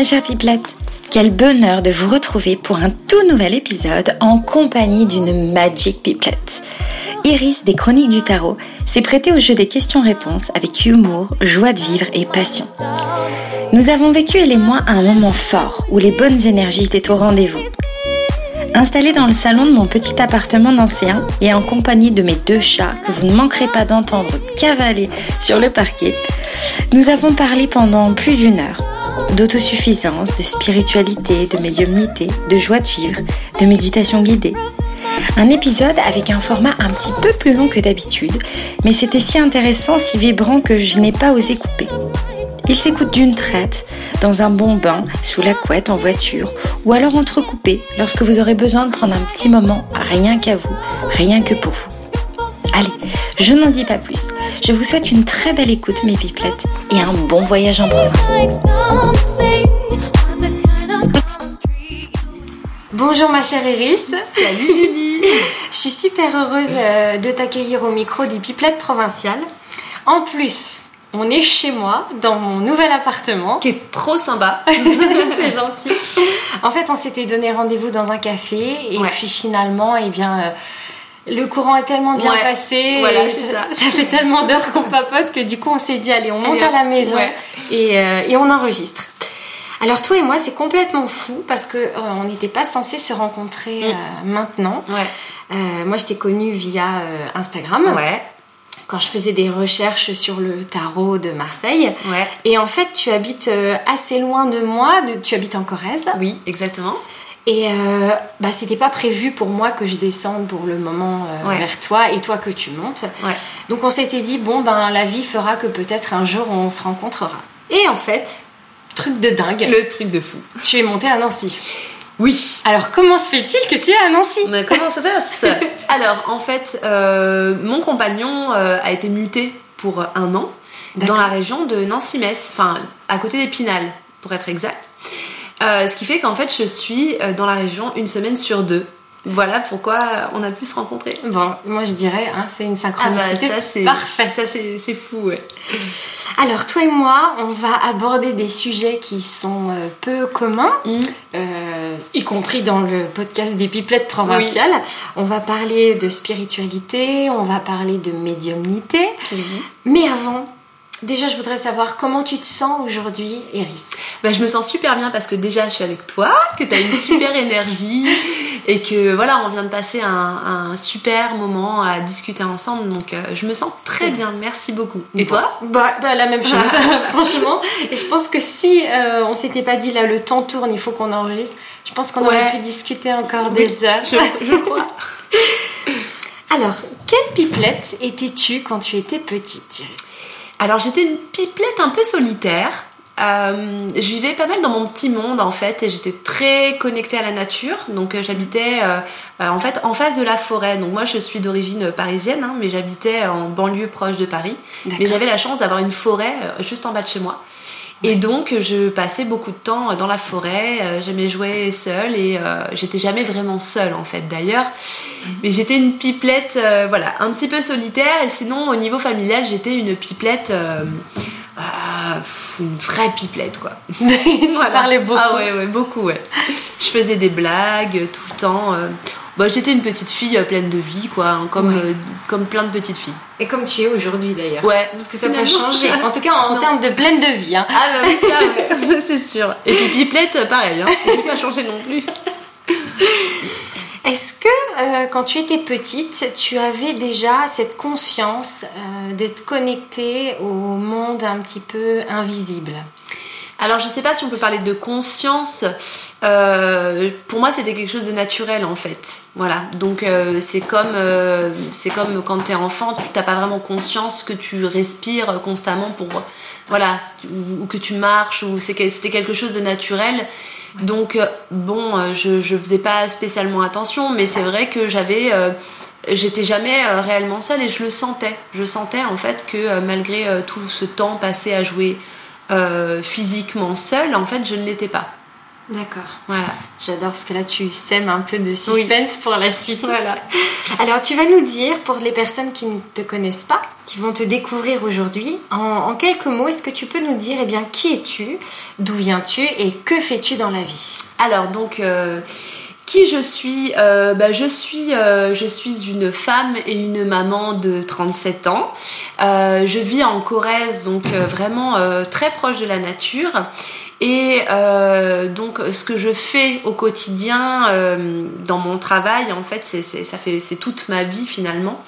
ma chère Pipelette. Quel bonheur de vous retrouver pour un tout nouvel épisode en compagnie d'une Magic Pipelette. Iris des Chroniques du Tarot s'est prêtée au jeu des questions-réponses avec humour, joie de vivre et passion. Nous avons vécu, elle et moi, un moment fort où les bonnes énergies étaient au rendez-vous. Installée dans le salon de mon petit appartement d'ancien et en compagnie de mes deux chats que vous ne manquerez pas d'entendre cavaler sur le parquet, nous avons parlé pendant plus d'une heure d'autosuffisance, de spiritualité, de médiumnité, de joie de vivre, de méditation guidée. Un épisode avec un format un petit peu plus long que d'habitude, mais c'était si intéressant, si vibrant que je n'ai pas osé couper. Il s'écoute d'une traite, dans un bon bain, sous la couette, en voiture, ou alors entrecoupé lorsque vous aurez besoin de prendre un petit moment rien qu'à vous, rien que pour vous. Allez, je n'en dis pas plus. Je vous souhaite une très belle écoute, mes pipelettes, et un bon voyage en province. Bonjour ma chère Iris. Salut Julie. Je suis super heureuse euh, de t'accueillir au micro des pipelettes provinciales. En plus, on est chez moi, dans mon nouvel appartement. Qui est trop sympa. c'est gentil. En fait, on s'était donné rendez-vous dans un café et puis finalement, eh bien, euh, le courant est tellement bien passé. Voilà, ça. Ça fait tellement d'heures qu'on papote que du coup, on s'est dit, allez, on monte à la maison et, euh, et on enregistre. Alors toi et moi, c'est complètement fou parce que euh, on n'était pas censé se rencontrer Mm. euh, maintenant. Ouais. Moi, je t'ai connue via Instagram. Quand je faisais des recherches sur le tarot de Marseille. Et en fait, tu habites assez loin de moi. de- tu habites en Corrèze. Oui, exactement. Et euh, bah, c'était pas prévu pour moi que je descende pour le moment euh, Ouais. vers toi et toi que tu montes. Ouais. Donc on s'était dit, bon, ben la vie fera que peut-être un jour on se rencontrera. Et en fait, truc de dingue, Le truc de fou. tu es monté à Nancy. Oui. Alors comment se fait-il que tu es à Nancy? Mais comment ça passe? Alors, en fait, euh, mon compagnon a été muté pour un an dans la région de Nancy-Metz, enfin, à côté d'Épinal, pour être exact. Euh, ce qui fait qu'en fait, je suis euh, dans la région une semaine sur deux. Voilà pourquoi on a pu se rencontrer. Bon, moi je dirais, hein, c'est une Ah bah synchronicité ça c'est parfaite. ça c'est fou ouais. Alors toi et moi, on va aborder des sujets qui sont euh, peu communs, euh, y compris dans le podcast des pipelettes provinciales. On va parler de spiritualité, on va parler de médiumnité. Mais avant, déjà je voudrais savoir comment tu te sens aujourd'hui, Iris. Bah, je me sens super bien parce que déjà je suis avec toi, que tu as une super énergie et que voilà, on vient de passer un, un super moment à discuter ensemble donc euh, je me sens très bien, merci beaucoup. Et toi? Bah, bah, la même chose, franchement. Et je pense que si euh, on s'était pas dit là le temps tourne, il faut qu'on enregistre, je pense qu'on aurait pu discuter encore des heures. je, je crois. Alors, quelle pipelette étais-tu quand tu étais petite, Iris? Alors j'étais une pipelette un peu solitaire. Euh, je vivais pas mal dans mon petit monde en fait et j'étais très connectée à la nature. Donc euh, j'habitais euh, en fait en face de la forêt. Donc moi je suis d'origine parisienne, hein, mais j'habitais en banlieue proche de Paris. Mais j'avais la chance d'avoir une forêt juste en bas de chez moi. Et donc je passais beaucoup de temps dans la forêt, euh, j'aimais jouer seule et euh, j'étais jamais vraiment seule en fait d'ailleurs. Mais j'étais une pipelette, euh, voilà, un petit peu solitaire et sinon au niveau familial j'étais une pipelette, euh, une vraie pipelette quoi. Tu parlais beaucoup. Ah ouais ouais beaucoup ouais. Je faisais des blagues tout le temps. Euh. Bah, j'étais une petite fille euh, pleine de vie quoi, hein, comme Ouais. euh, comme plein de petites filles. Et comme tu es aujourd'hui d'ailleurs. Ouais. Parce que t'as pas changé. En tout cas, en, Non. termes de pleine de vie. Hein. Ah bah oui, ça, ouais. c'est sûr. Et puis Pipelette, pareil, hein. J'ai pas changé non plus. Est-ce que euh, quand tu étais petite, tu avais déjà cette conscience euh, d'être connectée au monde un petit peu invisible? Alors je sais pas si on peut parler de conscience. Euh, pour moi, c'était quelque chose de naturel en fait. Voilà. Donc euh, c'est comme euh, c'est comme quand t'es enfant, tu t'as pas vraiment conscience que tu respires constamment pour voilà ou, ou que tu marches ou c'était quelque chose de naturel. Donc euh, bon, euh, je je faisais pas spécialement attention, mais c'est vrai que j'avais euh, j'étais jamais réellement seule et je le sentais. Je sentais en fait que malgré tout ce temps passé à jouer euh, physiquement seule, en fait, je ne l'étais pas. D'accord. Voilà. J'adore parce que là tu sèmes un peu de suspense pour la suite. Voilà. Alors tu vas nous dire, pour les personnes qui ne te connaissent pas, qui vont te découvrir aujourd'hui, en, quelques mots, est-ce que tu peux nous dire, eh bien, qui es-tu, d'où viens-tu et que fais-tu dans la vie? Alors donc. Euh, qui je suis euh, bah, je suis euh, je suis une femme et une maman de 37 ans. Euh, je vis en Corrèze donc vraiment très proche de la nature et donc ce que je fais au quotidien dans mon travail en fait c'est ça fait c'est toute ma vie finalement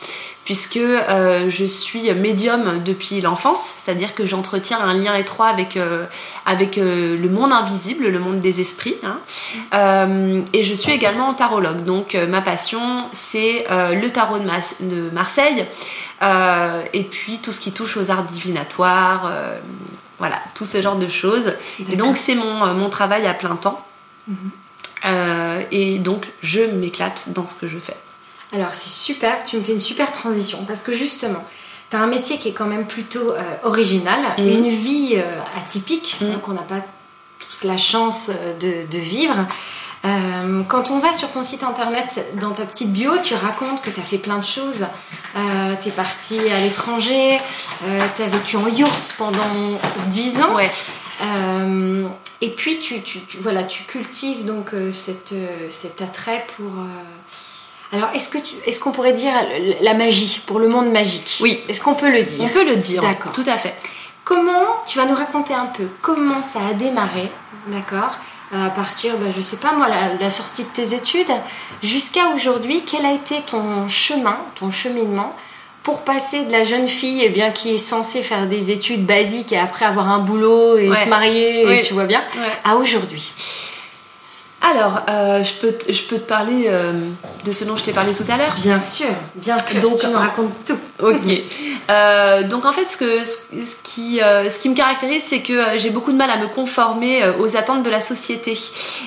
puisque euh, je suis médium depuis l'enfance, c'est-à-dire que j'entretiens un lien étroit avec, euh, avec euh, le monde invisible, le monde des esprits. Hein. et je suis également tarologue, donc ma passion c'est le tarot de, de Marseille, et puis tout ce qui touche aux arts divinatoires, voilà, tout ce genre de choses. Et donc c'est mon, mon travail à plein temps. Mhm. et donc je m'éclate dans ce que je fais. Alors c'est super, tu me fais une super transition parce que justement, tu as un métier qui est quand même plutôt euh, original, mhm. une vie euh, atypique mhm. qu'on n'a pas tous la chance euh, de, vivre. quand on va sur ton site internet, dans ta petite bio, tu racontes que tu as fait plein de choses. tu es parti à l'étranger, tu as vécu en yourte pendant 10 ans. Ouais. et puis tu, tu, voilà, tu cultives donc cette, cet attrait pour alors, est-ce que est-ce qu'on pourrait dire la magie pour le monde magique Oui. Est-ce qu'on peut le dire On peut le dire. D'accord. Tout à fait. Comment tu vas nous raconter un peu comment ça a démarré, d'accord à partir, ben, je sais pas moi, la, sortie de tes études, jusqu'à aujourd'hui, quel a été ton chemin, ton cheminement pour passer de la jeune fille eh bien, qui est censée faire des études basiques et après avoir un boulot et se marier, et tu vois bien, à aujourd'hui? Alors, euh, je, peux je peux te parler euh, de ce dont je t'ai parlé tout à l'heure Bien sûr, bien sûr. Donc, tu me racontes tout. Ok. Euh, donc, en fait, ce, que, ce, qui, ce qui me caractérise, c'est que j'ai beaucoup de mal à me conformer aux attentes de la société.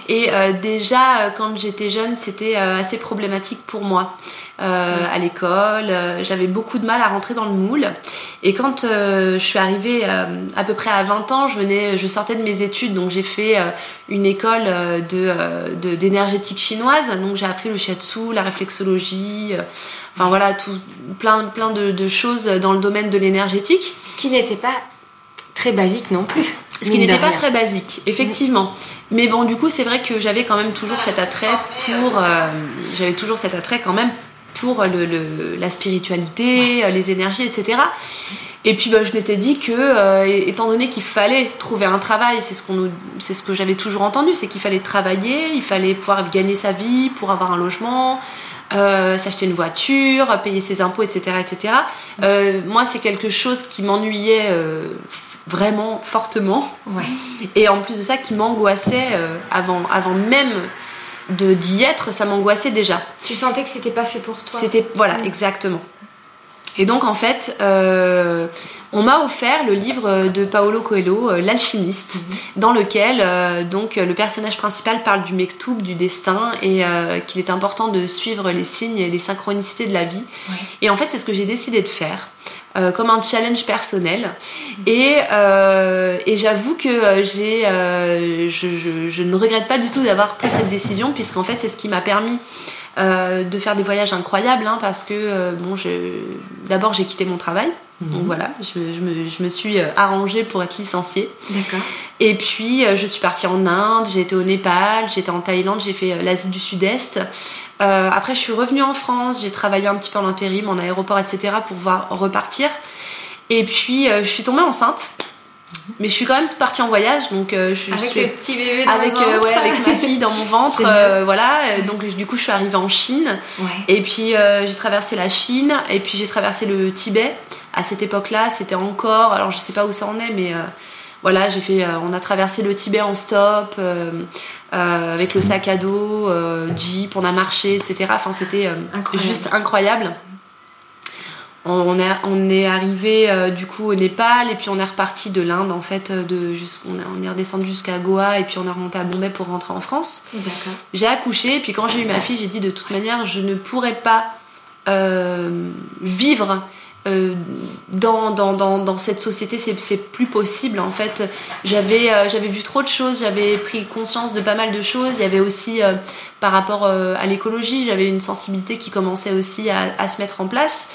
Et déjà, quand j'étais jeune, c'était assez problématique pour moi. Euh, à l'école. Euh, j'avais beaucoup de mal à rentrer dans le moule. Et quand euh, je suis arrivée à peu près à 20 ans, je venais, je sortais de mes études, donc j'ai fait une école de d'énergétique chinoise. Donc j'ai appris le shiatsu, la réflexologie. Enfin voilà, tout, plein, plein de, de choses dans le domaine de l'énergétique. Ce qui n'était pas très basique non plus. Ce qui n'était pas très basique, effectivement. Mais bon, du coup, c'est vrai que j'avais quand même toujours cet attrait pour. j'avais toujours cet attrait quand même pour le, la spiritualité, euh, les énergies, etc. Et puis bah, je m'étais dit que, euh, étant donné qu'il fallait trouver un travail, c'est ce, qu'on c'est ce que j'avais toujours entendu, c'est qu'il fallait travailler, il fallait pouvoir gagner sa vie pour avoir un logement, euh, s'acheter une voiture, payer ses impôts, etc. etc. moi, c'est quelque chose qui m'ennuyait vraiment fortement. Et en plus de ça, qui m'angoissait avant, avant même de d'y être, ça m'angoissait déjà. Tu sentais que c'était pas fait pour toi. C'était voilà, mm. exactement. Et donc en fait, euh, on m'a offert le livre de Paolo Coelho, euh, L'alchimiste, mm-hmm. dans lequel euh, donc le personnage principal parle du mektoub, du destin, et qu'il est important de suivre les signes et les synchronicités de la vie. Et en fait, c'est ce que j'ai décidé de faire. Euh, comme un challenge personnel. Et, euh, et j'avoue que euh, j'ai, je, je, je, ne regrette pas du tout d'avoir pris cette décision, puisqu'en fait c'est ce qui m'a permis de faire des voyages incroyables, hein, parce que bon, d'abord j'ai quitté mon travail. Mhm. Donc voilà, je, je, me, je, me, suis arrangée pour être licenciée. D'accord. Et puis je suis partie en Inde, j'ai été au Népal, j'étais en Thaïlande, j'ai fait l'Asie du Sud-Est. Euh, après, je suis revenue en France, j'ai travaillé un petit peu en intérim, en aéroport, etc. pour pouvoir repartir. Et puis, euh, je suis tombée enceinte. Mais je suis quand même partie en voyage, donc euh, je avec suis le petit bébé dans avec le ouais avec ma fille dans mon ventre, voilà. Donc du coup je suis arrivée en Chine, ouais. et puis j'ai traversé la Chine, et puis j'ai traversé le Tibet. À cette époque-là, c'était encore, alors je sais pas où ça en est, mais voilà, j'ai fait, on a traversé le Tibet en stop. Euh, avec le sac à dos, euh, Jeep, on a marché, etc. Enfin, c'était euh, juste incroyable. On est, on est arrivé du coup au Népal et puis on est reparti de l'Inde en fait de on est redescendu jusqu'à Goa et puis on est remonté à Bombay pour rentrer en France. J'ai accouché et puis quand j'ai eu ma fille j'ai dit de toute manière je ne pourrais pas vivre dans, dans, dans, dans, cette société, c'est plus possible. En fait, j'avais j'avais vu trop de choses, j'avais pris conscience de pas mal de choses. Il y avait aussi, par rapport à l'écologie, j'avais une sensibilité qui commençait aussi à, à se mettre en place.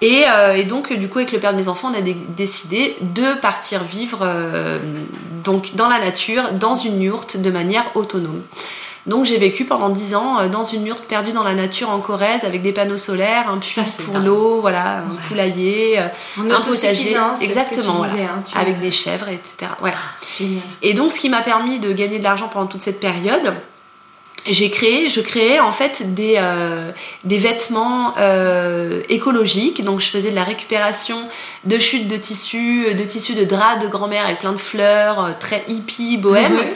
Et, euh, et, donc, du coup, avec le père de mes enfants, on a décidé de partir vivre euh, donc dans la nature, dans une yourte, de manière autonome. Donc, j'ai vécu pendant 10 ans euh, dans une yourte perdue dans la nature en Corrèze, avec des panneaux solaires, un puits pour l'eau, voilà, un poulailler, un potager, exactement, voilà, hein, avec des chèvres, etc. Ouais. Ah, génial. Et donc, ce qui m'a permis de gagner de l'argent pendant toute cette période, j'ai créé, je créais en fait des, euh, des vêtements euh, écologiques. Donc je faisais de la récupération de chutes de tissus, de tissus de draps de grand-mère avec plein de fleurs, euh, très hippie, bohème. Mhm.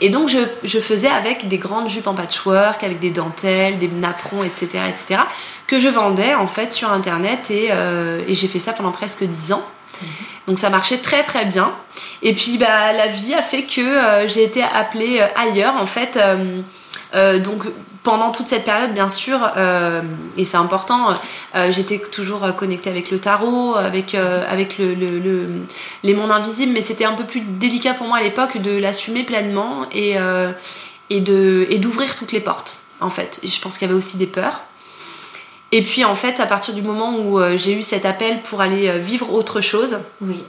Et donc je, je, faisais avec des grandes jupes en patchwork, avec des dentelles, des napperons, etc., etc., que je vendais en fait sur internet et, et j'ai fait ça pendant presque dix ans. Mhm. Donc ça marchait très très bien. Et puis bah la vie a fait que j'ai été appelée ailleurs en fait. Euh, donc pendant toute cette période, bien sûr, euh, et c'est important, euh, j'étais toujours connectée avec le tarot, avec avec le, le, les mondes invisibles, mais c'était un peu plus délicat pour moi à l'époque de l'assumer pleinement et et de et d'ouvrir toutes les portes. En fait, je pense qu'il y avait aussi des peurs. Et puis en fait, à partir du moment où j'ai eu cet appel pour aller vivre autre chose, oui.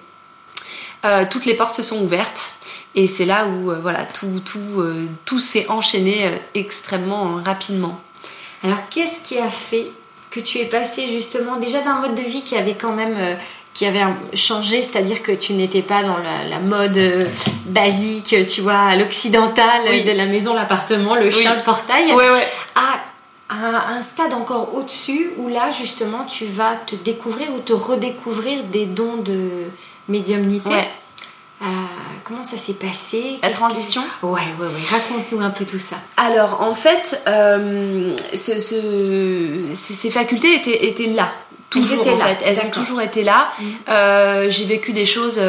toutes les portes se sont ouvertes. Et c'est là où euh, voilà, tout, tout, euh, tout s'est enchaîné euh, extrêmement rapidement. Alors qu'est-ce qui a fait que tu es passé justement déjà d'un mode de vie qui avait quand même qui avait changé, c'est-à-dire que tu n'étais pas dans la, mode basique, tu vois, à l'occidental de la maison, l'appartement, le chien, le portail, à, un stade encore au-dessus où là justement tu vas te découvrir ou te redécouvrir des dons de médiumnité. Euh, comment ça s'est passé? La transition? Ouais, ouais, ouais. Raconte-nous un peu tout ça. Alors, en fait, euh, ce, ce, ces, facultés étaient, étaient là. Toujours, en fait. Elles ont toujours été là. Mm. Euh, j'ai vécu des choses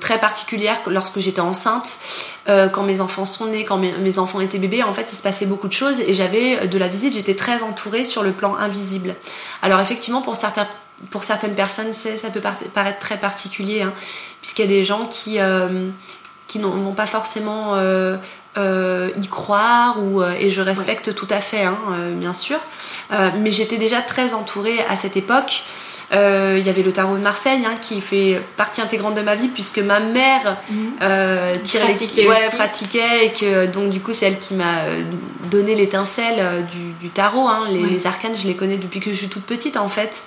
très particulières lorsque j'étais enceinte, quand mes enfants sont nés, quand mes, mes, enfants étaient bébés. En fait, il se passait beaucoup de choses et j'avais de la visite. J'étais très entourée sur le plan invisible. Alors, effectivement, pour certains pour certaines personnes, ça peut paraître très particulier, hein, puisqu'il y a des gens qui, euh, qui n'ont pas forcément euh, euh, y croire, ou, et je respecte tout à fait, hein, bien sûr. mais j'étais déjà très entourée à cette époque. Il y avait le tarot de Marseille hein, qui fait partie intégrante de ma vie puisque ma mère mmh. pratiquait, ouais, pratiquait et que donc du coup c'est elle qui m'a donné l'étincelle du, tarot. Les, arcanes je les connais depuis que je suis toute petite en fait.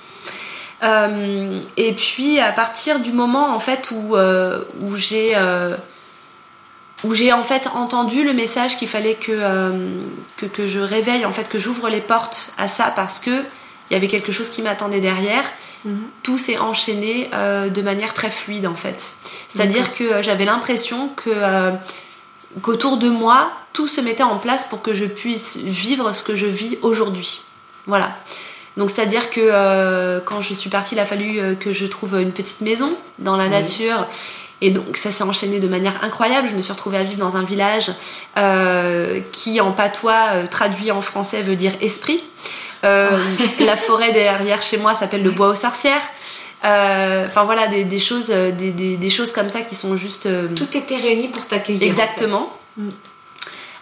Euh, et puis à partir du moment en fait où, euh, où j'ai euh, où j'ai en fait entendu le message qu'il fallait que, que, que je réveille en fait que j'ouvre les portes à ça parce que il y avait quelque chose qui m'attendait derrière. Mhm. Tout s'est enchaîné de manière très fluide en fait. C'est-à-dire que j'avais l'impression que qu'autour de moi tout se mettait en place pour que je puisse vivre ce que je vis aujourd'hui. Voilà. Donc c'est-à-dire que euh, quand je suis partie, il a fallu euh, que je trouve une petite maison dans la nature. Et donc ça s'est enchaîné de manière incroyable. Je me suis retrouvée à vivre dans un village euh, qui en patois traduit en français veut dire esprit. la forêt derrière chez moi s'appelle le bois aux sorcières. Enfin voilà des, choses, des, choses comme ça qui sont juste. Tout était réuni pour t'accueillir. Exactement. Mm.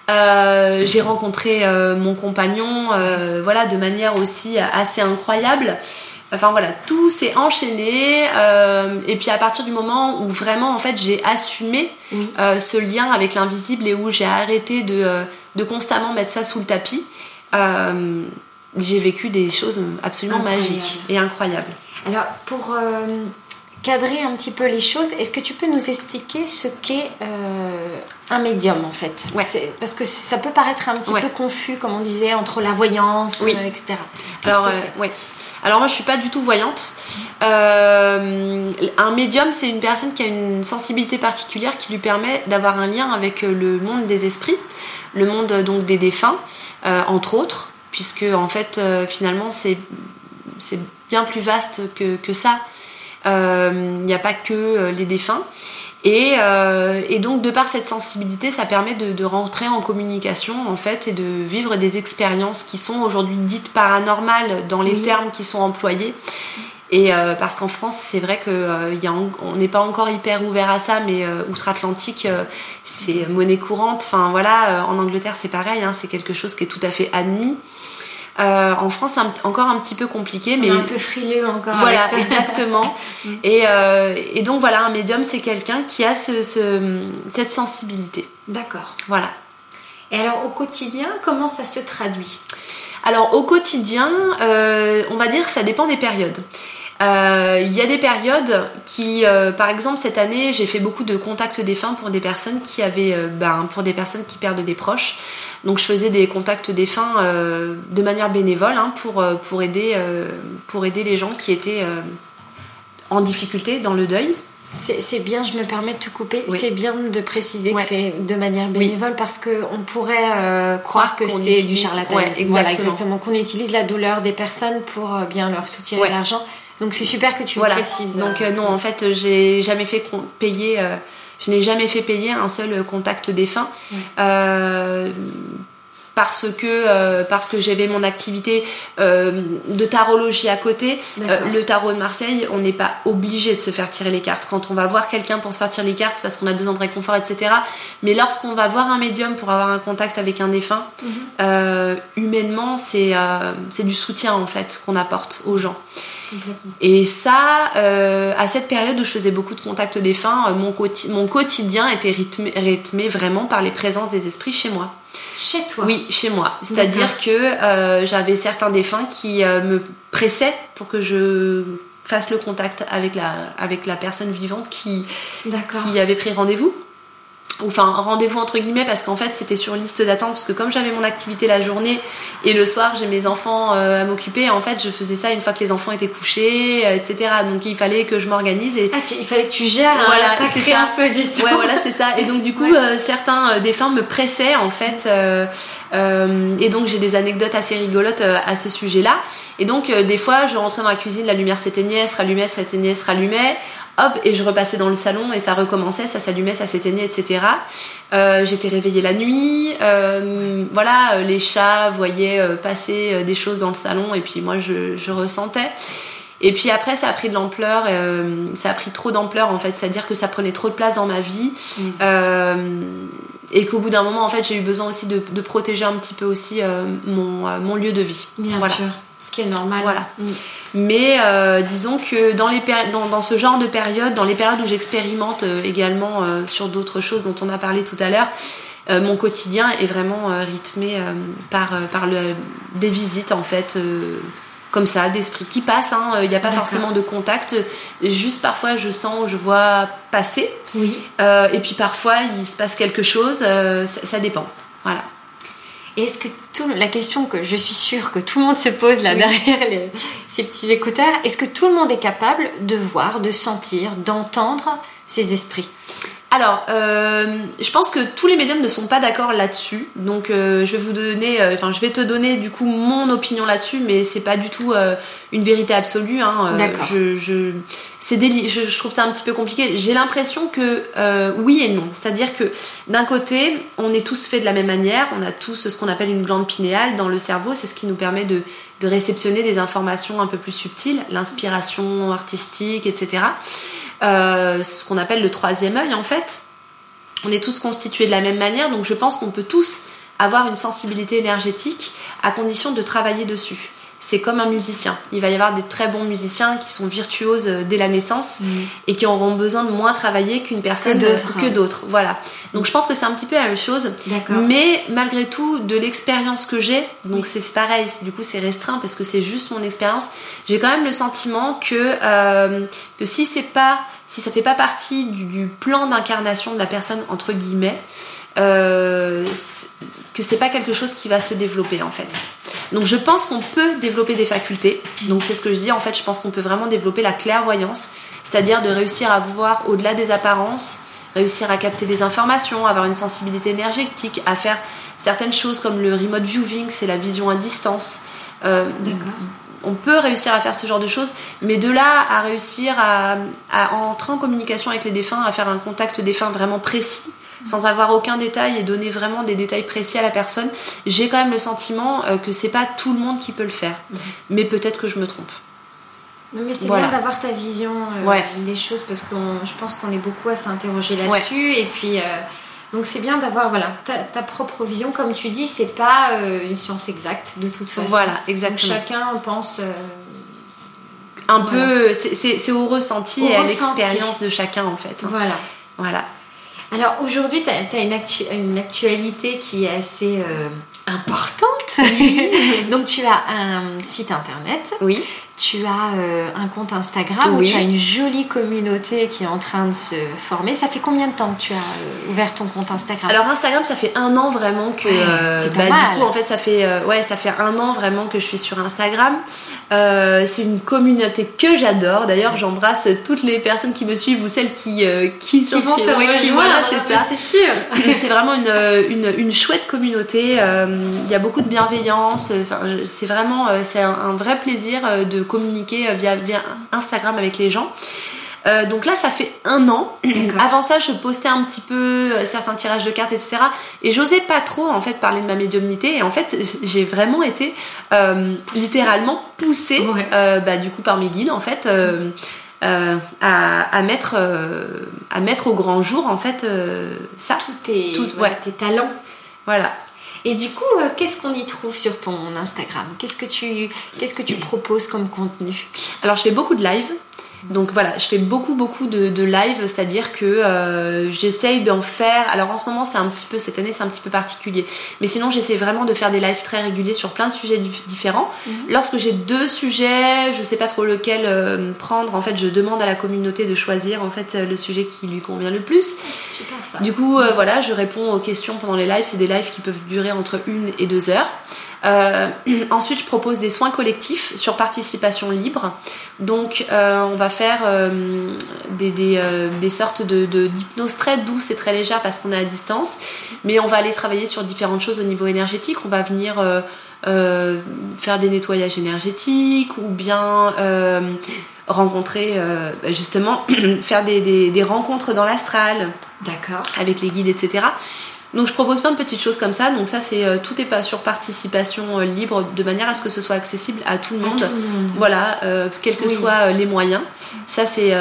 Euh, j'ai rencontré euh, mon compagnon, euh, voilà, de manière aussi assez incroyable. Enfin voilà, tout s'est enchaîné. et puis à partir du moment où vraiment, en fait, j'ai assumé ce lien avec l'invisible et où j'ai arrêté de, de, constamment mettre ça sous le tapis, j'ai vécu des choses absolument magiques et incroyables. Alors pour cadrer un petit peu les choses, est-ce que tu peux nous expliquer ce qu'est un médium en fait Parce que ça peut paraître un petit peu confus, comme on disait, entre la voyance, euh, etc. Alors, euh, ouais. Alors moi je suis pas du tout voyante. un médium c'est une personne qui a une sensibilité particulière qui lui permet d'avoir un lien avec le monde des esprits, le monde donc des défunts, entre autres, puisque en fait finalement c'est bien plus vaste que, que ça. Il euh, n'y a pas que euh, les défunts. Et, euh, et, donc de par cette sensibilité, ça permet de, de, rentrer en communication en fait et de vivre des expériences qui sont aujourd'hui dites paranormales dans les termes qui sont employés. Et parce qu'en France, c'est vrai que y a, on n'est pas encore hyper ouvert à ça, mais outre-Atlantique, c'est monnaie courante. Enfin voilà, en Angleterre, c'est pareil, hein, c'est quelque chose qui est tout à fait admis. Euh, en France, encore un petit peu compliqué, mais un peu frileux encore. Voilà, exactement. Mm. et, euh, et, donc voilà, un médium, c'est quelqu'un qui a ce, cette sensibilité. D'accord. Voilà. Et alors au quotidien, comment ça se traduit? Alors au quotidien, euh, on va dire que ça dépend des périodes. Euh, il y a des périodes qui, euh, par exemple, cette année, j'ai fait beaucoup de contacts défunts pour des personnes qui avaient, euh, ben, pour des personnes qui perdent des proches. Donc, je faisais des contacts défunts de manière bénévole hein, pour pour aider pour aider les gens qui étaient en difficulté dans le deuil. C'est bien, je me permets de te couper, c'est bien de préciser que c'est de manière bénévole parce qu'on pourrait croire que c'est du charlatanisme. exactement. Voilà, exactement. Qu'on utilise la douleur des personnes pour bien leur soutirer l'argent. Donc c'est super que tu voilà. précises. Donc euh, non, en fait, j'ai jamais fait payer. Euh, je n'ai jamais fait payer un seul contact défunt. Euh, parce que parce que j'avais mon activité de tarologie à côté. le tarot de Marseille, on n'est pas obligé de se faire tirer les cartes. Quand on va voir quelqu'un pour se faire tirer les cartes parce qu'on a besoin de réconfort, etc. Mais lorsqu'on va voir un médium pour avoir un contact avec un défunt, mhm. humainement, c'est c'est du soutien en fait qu'on apporte aux gens. Et ça, euh, à cette période où je faisais beaucoup de contacts défunts, euh, mon, mon quotidien était rythmé, rythmé, vraiment par les présences des esprits chez moi. Chez toi. Oui, chez moi. C'est-à-dire que euh, j'avais certains défunts qui me pressaient pour que je fasse le contact avec la, avec la personne vivante qui, qui avait pris rendez-vous enfin rendez-vous entre guillemets parce qu'en fait c'était sur liste d'attente parce que comme j'avais mon activité la journée et le soir j'ai mes enfants euh, à m'occuper en fait je faisais ça une fois que les enfants étaient couchés euh, etc donc il fallait que je m'organise et ah, il fallait que tu gères hein, voilà ça crée un peu du temps ouais voilà c'est ça. Et donc du coup euh, certains défunts me pressaient en fait et donc j'ai des anecdotes assez rigolotes à ce sujet là et donc des fois je rentrais dans la cuisine la lumière s'éteignait se rallumait s'éteignait se rallumait hop, et je repassais dans le salon et ça recommençait, ça s'allumait, ça s'éteignait, etc. Euh, j'étais réveillée la nuit, euh, voilà, les chats voyaient euh, passer des choses dans le salon et puis moi je, je ressentais. Et puis après, ça a pris de l'ampleur, ça a pris trop d'ampleur en fait, c'est-à-dire que ça prenait trop de place dans ma vie. Mm. et qu'au bout d'un moment, en fait, j'ai eu besoin aussi de, de, protéger un petit peu aussi mon, mon lieu de vie. Bien sûr. Ce qui est normal. Voilà. Mm. Mais euh, disons que dans, les dans, dans, ce genre de période, dans les périodes où j'expérimente euh, également euh, sur d'autres choses dont on a parlé tout à l'heure, mon quotidien est vraiment rythmé par, par le, des visites en fait comme ça, d'esprit qui passent. Hein. Il n'y a pas forcément de contact. Juste parfois, je sens, je vois passer. Oui. et puis parfois, il se passe quelque chose. Ça, ça, dépend. Voilà. Et est-ce que tout, la question que je suis sûre que tout le monde se pose là derrière ces petits écouteurs, est-ce que tout le monde est capable de voir, de sentir, d'entendre ces esprits? Alors, euh, je pense que tous les médiums ne sont pas d'accord là-dessus. Donc, euh, je vais vous donner, euh, enfin, je vais te donner du coup mon opinion là-dessus, mais c'est pas du tout une vérité absolue. Hein. D'accord. Je, je, c'est je, je, trouve ça un petit peu compliqué. J'ai l'impression que oui et non. C'est-à-dire que d'un côté, on est tous faits de la même manière. On a tous ce qu'on appelle une glande pinéale dans le cerveau. C'est ce qui nous permet de, de réceptionner des informations un peu plus subtiles, l'inspiration artistique, etc. Euh, ce qu'on appelle le troisième œil en fait. On est tous constitués de la même manière, donc je pense qu'on peut tous avoir une sensibilité énergétique à condition de travailler dessus c'est comme un musicien. Il va y avoir des très bons musiciens qui sont virtuoses euh, dès la naissance mm. et qui auront besoin de moins travailler qu'une personne que d'autres. Voilà. Donc je pense que c'est un petit peu la même chose. Mais malgré tout, de l'expérience que j'ai, donc c'est pareil, du coup c'est restreint parce que c'est juste mon expérience, j'ai quand même le sentiment que, euh, que si c'est pas, si ça fait pas partie du, plan d'incarnation de la personne entre guillemets, euh, que c'est pas quelque chose qui va se développer en fait. Donc je pense qu'on peut développer des facultés. Donc c'est ce que je dis en fait, je pense qu'on peut vraiment développer la clairvoyance, c'est-à-dire de réussir à voir au-delà des apparences, réussir à capter des informations, avoir une sensibilité énergétique, à faire certaines choses comme le remote viewing, c'est la vision à distance. Euh, on peut réussir à faire ce genre de choses, mais de là à réussir à, à entrer en communication avec les défunts, à faire un contact défunt vraiment précis, sans avoir aucun détail et donner vraiment des détails précis à la personne, j'ai quand même le sentiment euh, que c'est pas tout le monde qui peut le faire. Mhm. Mais peut-être que je me trompe. Mais c'est bien d'avoir ta vision des choses parce que je pense qu'on est beaucoup à s'interroger là-dessus. Et puis, donc c'est bien d'avoir voilà, ta, propre vision. Comme tu dis, c'est pas une science exacte de toute façon. Voilà, exactement. chacun pense un peu, c'est au ressenti et à l'expérience de chacun en fait. Voilà. Voilà. Alors aujourd'hui, tu as, une, une, actualité qui est assez euh, importante. Donc tu as un site internet. Oui tu as euh, un compte Instagram où tu as une jolie communauté qui est en train de se former. Ça fait combien de temps que tu as euh, ouvert ton compte Instagram? Alors Instagram, ça fait un an vraiment que. Euh, bah, du coup, en fait, ça fait ouais, ça fait un an vraiment que je suis sur Instagram. c'est une communauté que j'adore. D'ailleurs, j'embrasse toutes les personnes qui me suivent ou celles qui qui, qui vont te rejoindre. c'est ça. C'est sûr. c'est vraiment une, une, une, chouette communauté. Il y a beaucoup de bienveillance. Enfin, c'est vraiment c'est un, un, vrai plaisir de communiquer euh, via, via Instagram avec les gens. Euh, donc là, ça fait un an. Avant ça, je postais un petit peu euh, certains tirages de cartes, etc. Et j'osais pas trop en fait parler de ma médiumnité. Et en fait, j'ai vraiment été littéralement poussée, bah, du coup par mes guides en fait. à, mettre à mettre au grand jour en fait ça tous tes, tes talents voilà et du coup, euh, qu'est-ce qu'on y trouve sur ton Instagram? Qu'est-ce que tu qu'est-ce que tu proposes comme contenu? Alors, je fais beaucoup de live. Donc voilà, je fais beaucoup beaucoup de, de live, c'est-à-dire que euh, j'essaye d'en faire. Alors en ce moment, c'est un petit peu cette année, c'est un petit peu particulier. Mais sinon, j'essaie vraiment de faire des lives très réguliers sur plein de sujets différents. Mhm. Lorsque j'ai deux sujets, je sais pas trop lequel euh, prendre. En fait, je demande à la communauté de choisir en fait le sujet qui lui convient le plus. Super ça. Du coup, euh, voilà, je réponds aux questions pendant les lives. C'est des lives qui peuvent durer entre une et deux heures. Euh, ensuite, je propose des soins collectifs sur participation libre. Donc, euh, on va faire euh, des, des, des, sortes de, d'hypnose très douces et très légères parce qu'on est à distance. Mais on va aller travailler sur différentes choses au niveau énergétique. On va venir faire des nettoyages énergétiques ou bien rencontrer, bah, justement, faire des, des, des rencontres dans l'astral. D'accord. Avec les guides, etc. Donc je propose plein de petites choses comme ça. Donc ça c'est euh, tout est pas sur participation euh, libre de manière à ce que ce soit accessible à tout le monde. Voilà, euh, quels que soient les moyens. Ça c'est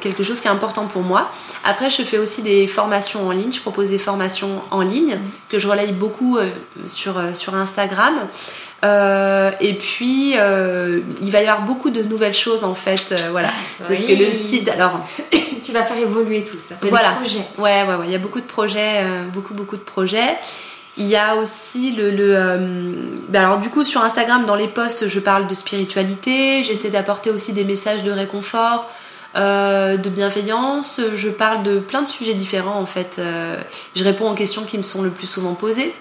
quelque chose qui est important pour moi. Après je fais aussi des formations en ligne. Je propose des formations en ligne que je relaye beaucoup sur sur Instagram. Euh, et puis, euh, il va y avoir beaucoup de nouvelles choses en fait, euh, voilà. Parce que le site, alors, tu vas faire évoluer tout ça. voilà. Ouais, ouais, ouais. Il y a beaucoup de projets, beaucoup, beaucoup de projets. Il y a aussi le, le ben alors du coup sur Instagram dans les posts je parle de spiritualité, j'essaie d'apporter aussi des messages de réconfort, de bienveillance, je parle de plein de sujets différents en fait. je réponds aux questions qui me sont le plus souvent posées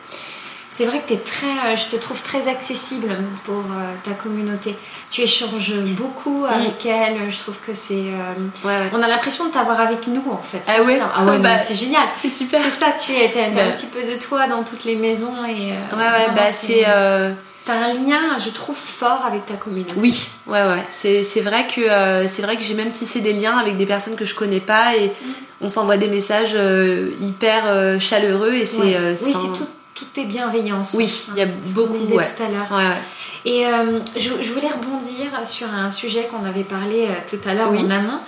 c'est vrai que tu es très, euh, je te trouve très accessible pour euh, ta communauté. Tu échanges beaucoup mm. avec elle. Je trouve que c'est. Euh, on a l'impression de t'avoir avec nous en fait. Ah ouais, ah ouais bah, c'est génial. C'est super. C'est ça, tu es. un bah. petit peu de toi dans toutes les maisons et. ouais, ouais, bah c'est. T'as un lien, je trouve, fort avec ta communauté. Oui, ouais, ouais. C'est vrai que c'est vrai que j'ai même tissé des liens avec des personnes que je connais pas et mm. on s'envoie des messages hyper chaleureux et c'est. oui, c'est tout toutes tes bienveillances. Oui, il y a beaucoup. disait tout à l'heure. Et euh, je, voulais rebondir sur un sujet qu'on avait parlé euh, tout à l'heure en amont.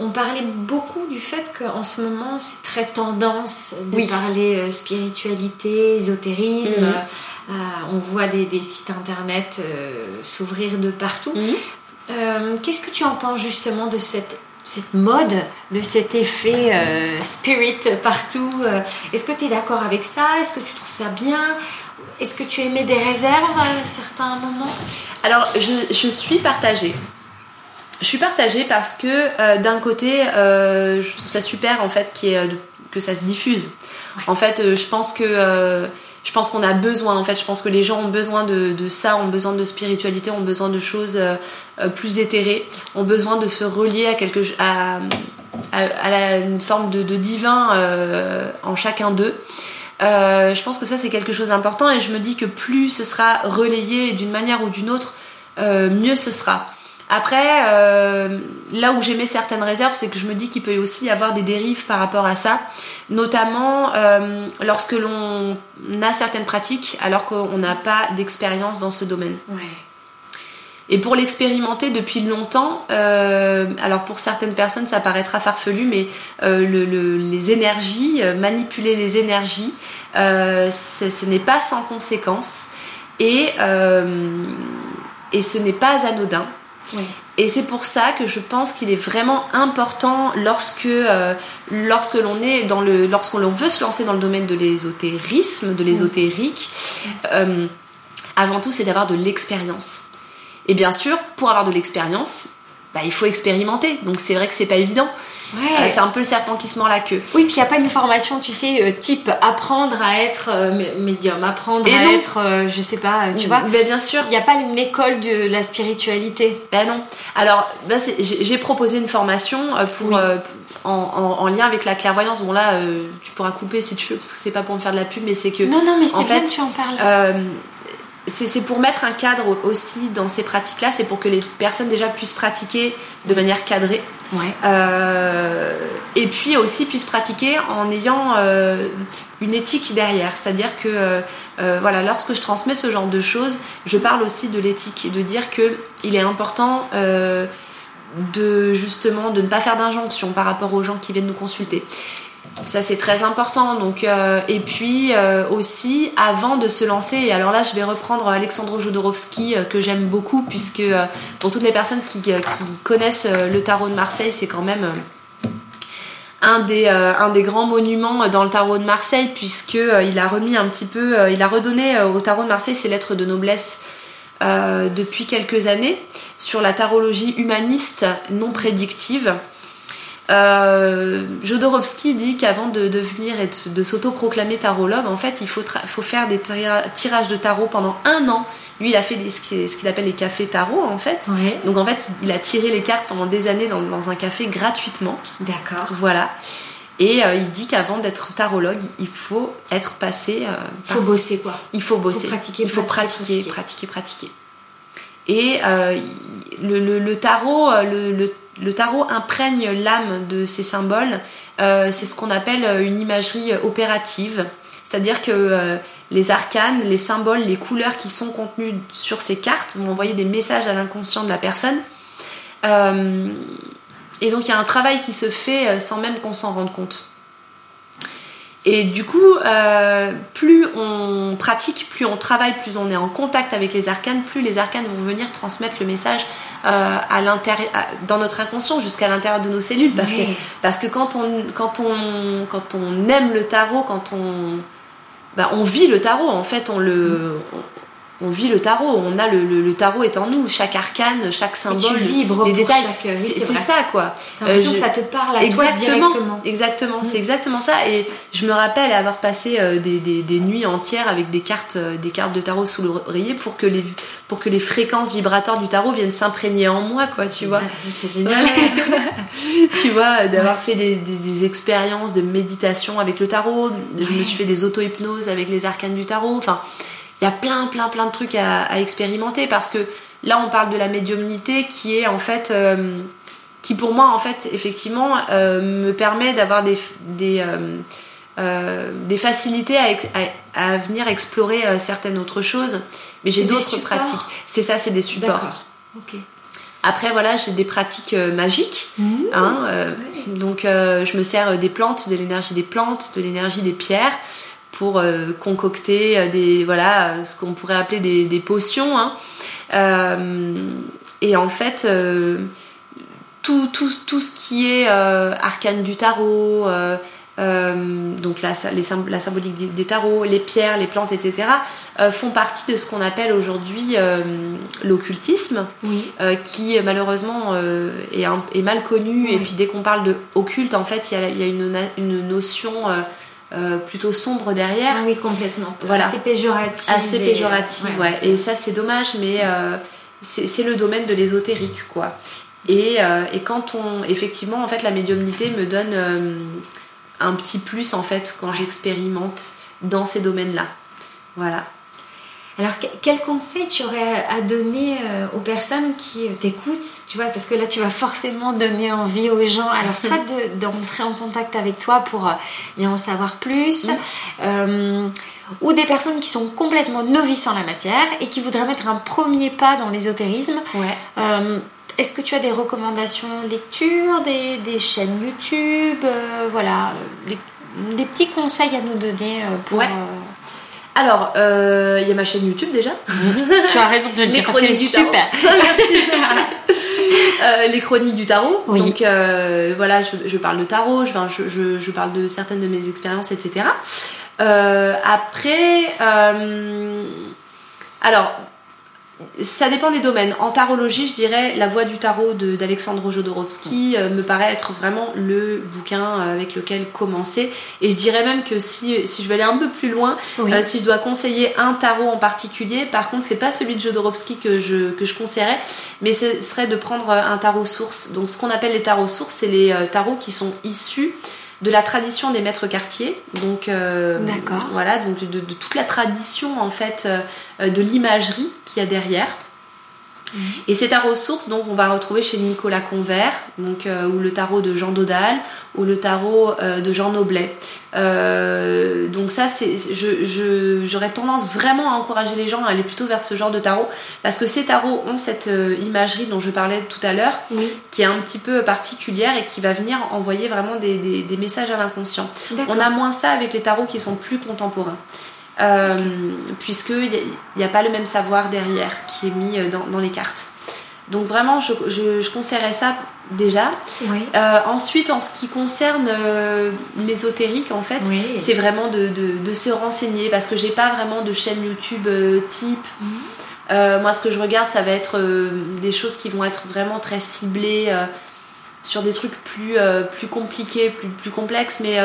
On parlait beaucoup du fait qu'en ce moment, c'est très tendance de parler euh, spiritualité, ésotérisme. Mhm. on voit des, sites internet s'ouvrir de partout. Mhm. Qu'est-ce que tu en penses justement de cette cette mode, de cet effet euh, spirit partout. Euh, est-ce que tu es d'accord avec ça? Est-ce que tu trouves ça bien? Est-ce que tu émets des réserves à certains moments? Alors, je, suis partagée. Je suis partagée parce que euh, d'un côté, je trouve ça super en fait que ça se diffuse. En fait, je pense que je pense qu'on a besoin, en fait, je pense que les gens ont besoin de, ça, ont besoin de spiritualité, ont besoin de choses euh, euh, plus éthérées, ont besoin de se relier à quelque à, à, une forme de, divin euh, en chacun d'eux. je pense que ça c'est quelque chose d'important et je me dis que plus ce sera relayé d'une manière ou d'une autre, mieux ce sera. Après, euh, là où j'ai certaines réserves, c'est que je me dis qu'il peut aussi y avoir des dérives par rapport à ça, notamment euh, lorsque l'on a certaines pratiques alors qu'on n'a pas d'expérience dans ce domaine. Et pour l'expérimenter depuis longtemps, euh, alors pour certaines personnes ça paraîtra farfelu, mais euh, les énergies, euh, manipuler les énergies, ce n'est pas sans conséquence et, et ce n'est pas anodin. Et c'est pour ça que je pense qu'il est vraiment important lorsque, lorsque l'on est dans le, lorsqu'on veut se lancer dans le domaine de l'ésotérisme, de l'ésotérique, avant tout c'est d'avoir de l'expérience. Et bien sûr, pour avoir de l'expérience, bah, il faut expérimenter. Donc c'est vrai que c'est pas évident. Euh, c'est un peu le serpent qui se mord la queue. Oui, puis il n'y a pas une formation, tu sais, euh, type apprendre à être euh, médium, apprendre à être, je sais pas, tu vois. Mais bien sûr. Il n'y a pas une école de la spiritualité. Ben non. Alors, bah, j'ai proposé une formation pour, en, lien avec la clairvoyance. Bon là, tu pourras couper si tu veux, parce que c'est pas pour me faire de la pub, mais c'est que. Non, non, mais c'est bien que tu en parles c'est pour mettre un cadre aussi dans ces pratiques-là, c'est pour que les personnes déjà puissent pratiquer de manière cadrée. Euh, et puis aussi puissent pratiquer en ayant euh, une éthique derrière. C'est-à-dire que euh, voilà, lorsque je transmets ce genre de choses, je parle aussi de l'éthique et de dire qu'il est important de justement de ne pas faire d'injonction par rapport aux gens qui viennent nous consulter. Ça c'est très important. Donc euh, et puis euh, aussi avant de se lancer. Et alors là, je vais reprendre Alexandre Jodorowsky euh, que j'aime beaucoup puisque pour toutes les personnes qui, connaissent le tarot de Marseille, c'est quand même un des, grands monuments dans le tarot de Marseille puisque il a remis un petit peu, il a redonné au tarot de Marseille ses lettres de noblesse. depuis quelques années sur la tarologie humaniste non prédictive euh, Jodorowsky dit qu'avant de devenir et de, s'auto-proclamer tarologue, en fait, il faut, faut faire des tirages de tarot pendant un an. Lui, il a fait ce qu'il appelle les cafés tarot, en fait. Donc, en fait, il a tiré les cartes pendant des années dans, un café gratuitement. D'accord. Voilà. Et euh, il dit qu'avant d'être tarologue, il faut être passé. Il euh, faut bosser, quoi. Il faut bosser. Il faut pratiquer, pratiquer, pratiquer. Et euh, le, tarot, le le tarot imprègne l'âme de ces symboles. Euh, c'est ce qu'on appelle une imagerie opérative. C'est-à-dire que euh, les arcanes, les symboles, les couleurs qui sont contenues sur ces cartes vont envoyer des messages à l'inconscient de la personne. Euh, et donc il y a un travail qui se fait sans même qu'on s'en rende compte. Et du coup, euh, plus on pratique, plus on travaille, plus on est en contact avec les arcanes, plus les arcanes vont venir transmettre le message euh, à l'intérieur, dans notre inconscient, jusqu'à l'intérieur de nos cellules, parce que parce que quand on quand on quand on aime le tarot, quand on bah, on vit le tarot, en fait, on le on vit le tarot, on a le, le, tarot est en nous, chaque arcane, chaque symbole, les détails. c'est ça quoi. T'as l'impression euh, que ça te parle à exactement, toi directement. Exactement, c'est exactement ça. Et je me rappelle avoir passé euh, des, des, des, nuits entières avec des cartes, euh, des cartes de tarot sous l'oreiller pour que les pour que les fréquences vibratoires du tarot viennent s'imprégner en moi, quoi, tu vois. c'est génial. tu vois, d'avoir fait des, des, expériences de méditation avec le tarot. Je me suis fait des auto-hypnoses avec les arcanes du tarot. Enfin il y a plein, plein, plein de trucs à, expérimenter parce que là, on parle de la médiumnité qui est en fait. Euh, qui pour moi, en fait, effectivement, euh, me permet d'avoir des, des, euh, des facilités à, à, venir explorer certaines autres choses. Mais j'ai d'autres pratiques. C'est ça, c'est des supports. Ok. Après, voilà, j'ai des pratiques magiques. Mmh. Hein, donc, je me sers des plantes, de l'énergie des plantes, de l'énergie des pierres pour euh, concocter euh, des voilà ce qu'on pourrait appeler des, potions hein. euh, et en fait tout, tout, tout, ce qui est arcane du tarot donc la, les, la symbolique des, tarots, les pierres, les plantes, etc., font partie de ce qu'on appelle aujourd'hui l'occultisme, qui malheureusement est, est, mal connu. Et puis dès qu'on parle de occulte, en fait, il y a, y a une, une, notion euh, plutôt sombre derrière. Ah oui, complètement. Voilà. Assez péjoratif. Assez péjoratif, ouais. Et ça, c'est dommage, mais euh, c'est le domaine de l'ésotérique, quoi. Et, euh, et, quand on. Effectivement, en fait, la médiumnité me donne un petit plus, en fait, quand j'expérimente dans ces domaines-là. Voilà. Alors, quel conseil tu aurais à donner euh, aux personnes qui euh, t'écoutent Tu vois, parce que là, tu vas forcément donner envie aux gens. Alors, soit d'entrer en contact avec toi pour euh, bien en savoir plus, ou des personnes qui sont complètement novices en la matière et qui voudraient mettre un premier pas dans l'ésotérisme. Ouais. Euh, est-ce que tu as des recommandations lecture, des, des chaînes YouTube, euh, voilà, des, des, petits conseils à nous donner pour. Ouais. Alors, il y a ma chaîne YouTube déjà. tu as raison de le dire parce qu'elle est super. Merci. euh, les chroniques du tarot. Oui. Donc euh, voilà, je, je, parle de tarot, je, je, je, parle de certaines de mes expériences, etc. Euh, après, euh, alors ça dépend des domaines. En tarologie, je dirais La Voix du tarot d'Alexandre Jodorowsky euh, me paraît être vraiment le bouquin euh, avec lequel commencer. Et je dirais même que si, si je vais aller un peu plus loin, oui. euh, si je dois conseiller un tarot en particulier, par contre, c'est pas celui de Jodorowsky que je, que je conseillerais, mais ce serait de prendre un tarot source. Donc, ce qu'on appelle les tarots sources, c'est les tarots qui sont issus de la tradition des maîtres quartiers, donc euh, voilà, donc de, de, toute la tradition en fait euh, de l'imagerie qu'il y a derrière. Mmh. Et ces tarots sources, donc on va retrouver chez Nicolas Convert, donc euh, ou le tarot de Jean Dodal, ou le tarot euh, de Jean Noblet. Euh, donc ça, c'est, je, je, j'aurais tendance vraiment à encourager les gens à aller plutôt vers ce genre de tarot, parce que ces tarots ont cette imagerie dont je parlais tout à l'heure, oui. qui est un petit peu particulière et qui va venir envoyer vraiment des, des, des messages à l'inconscient. On a moins ça avec les tarots qui sont plus contemporains. Euh, puisqu'il n'y a, a, pas le même savoir derrière qui est mis dans, dans les cartes. Donc vraiment, je, je, je, conseillerais ça déjà. Oui. Euh, ensuite, en ce qui concerne euh, l'ésotérique, en fait, oui. c'est vraiment de, de, de, se renseigner parce que j'ai pas vraiment de chaîne YouTube euh, type. Mm. moi, ce que je regarde, ça va être euh, des choses qui vont être vraiment très ciblées euh, sur des trucs plus, plus compliqués, plus, plus complexes, mais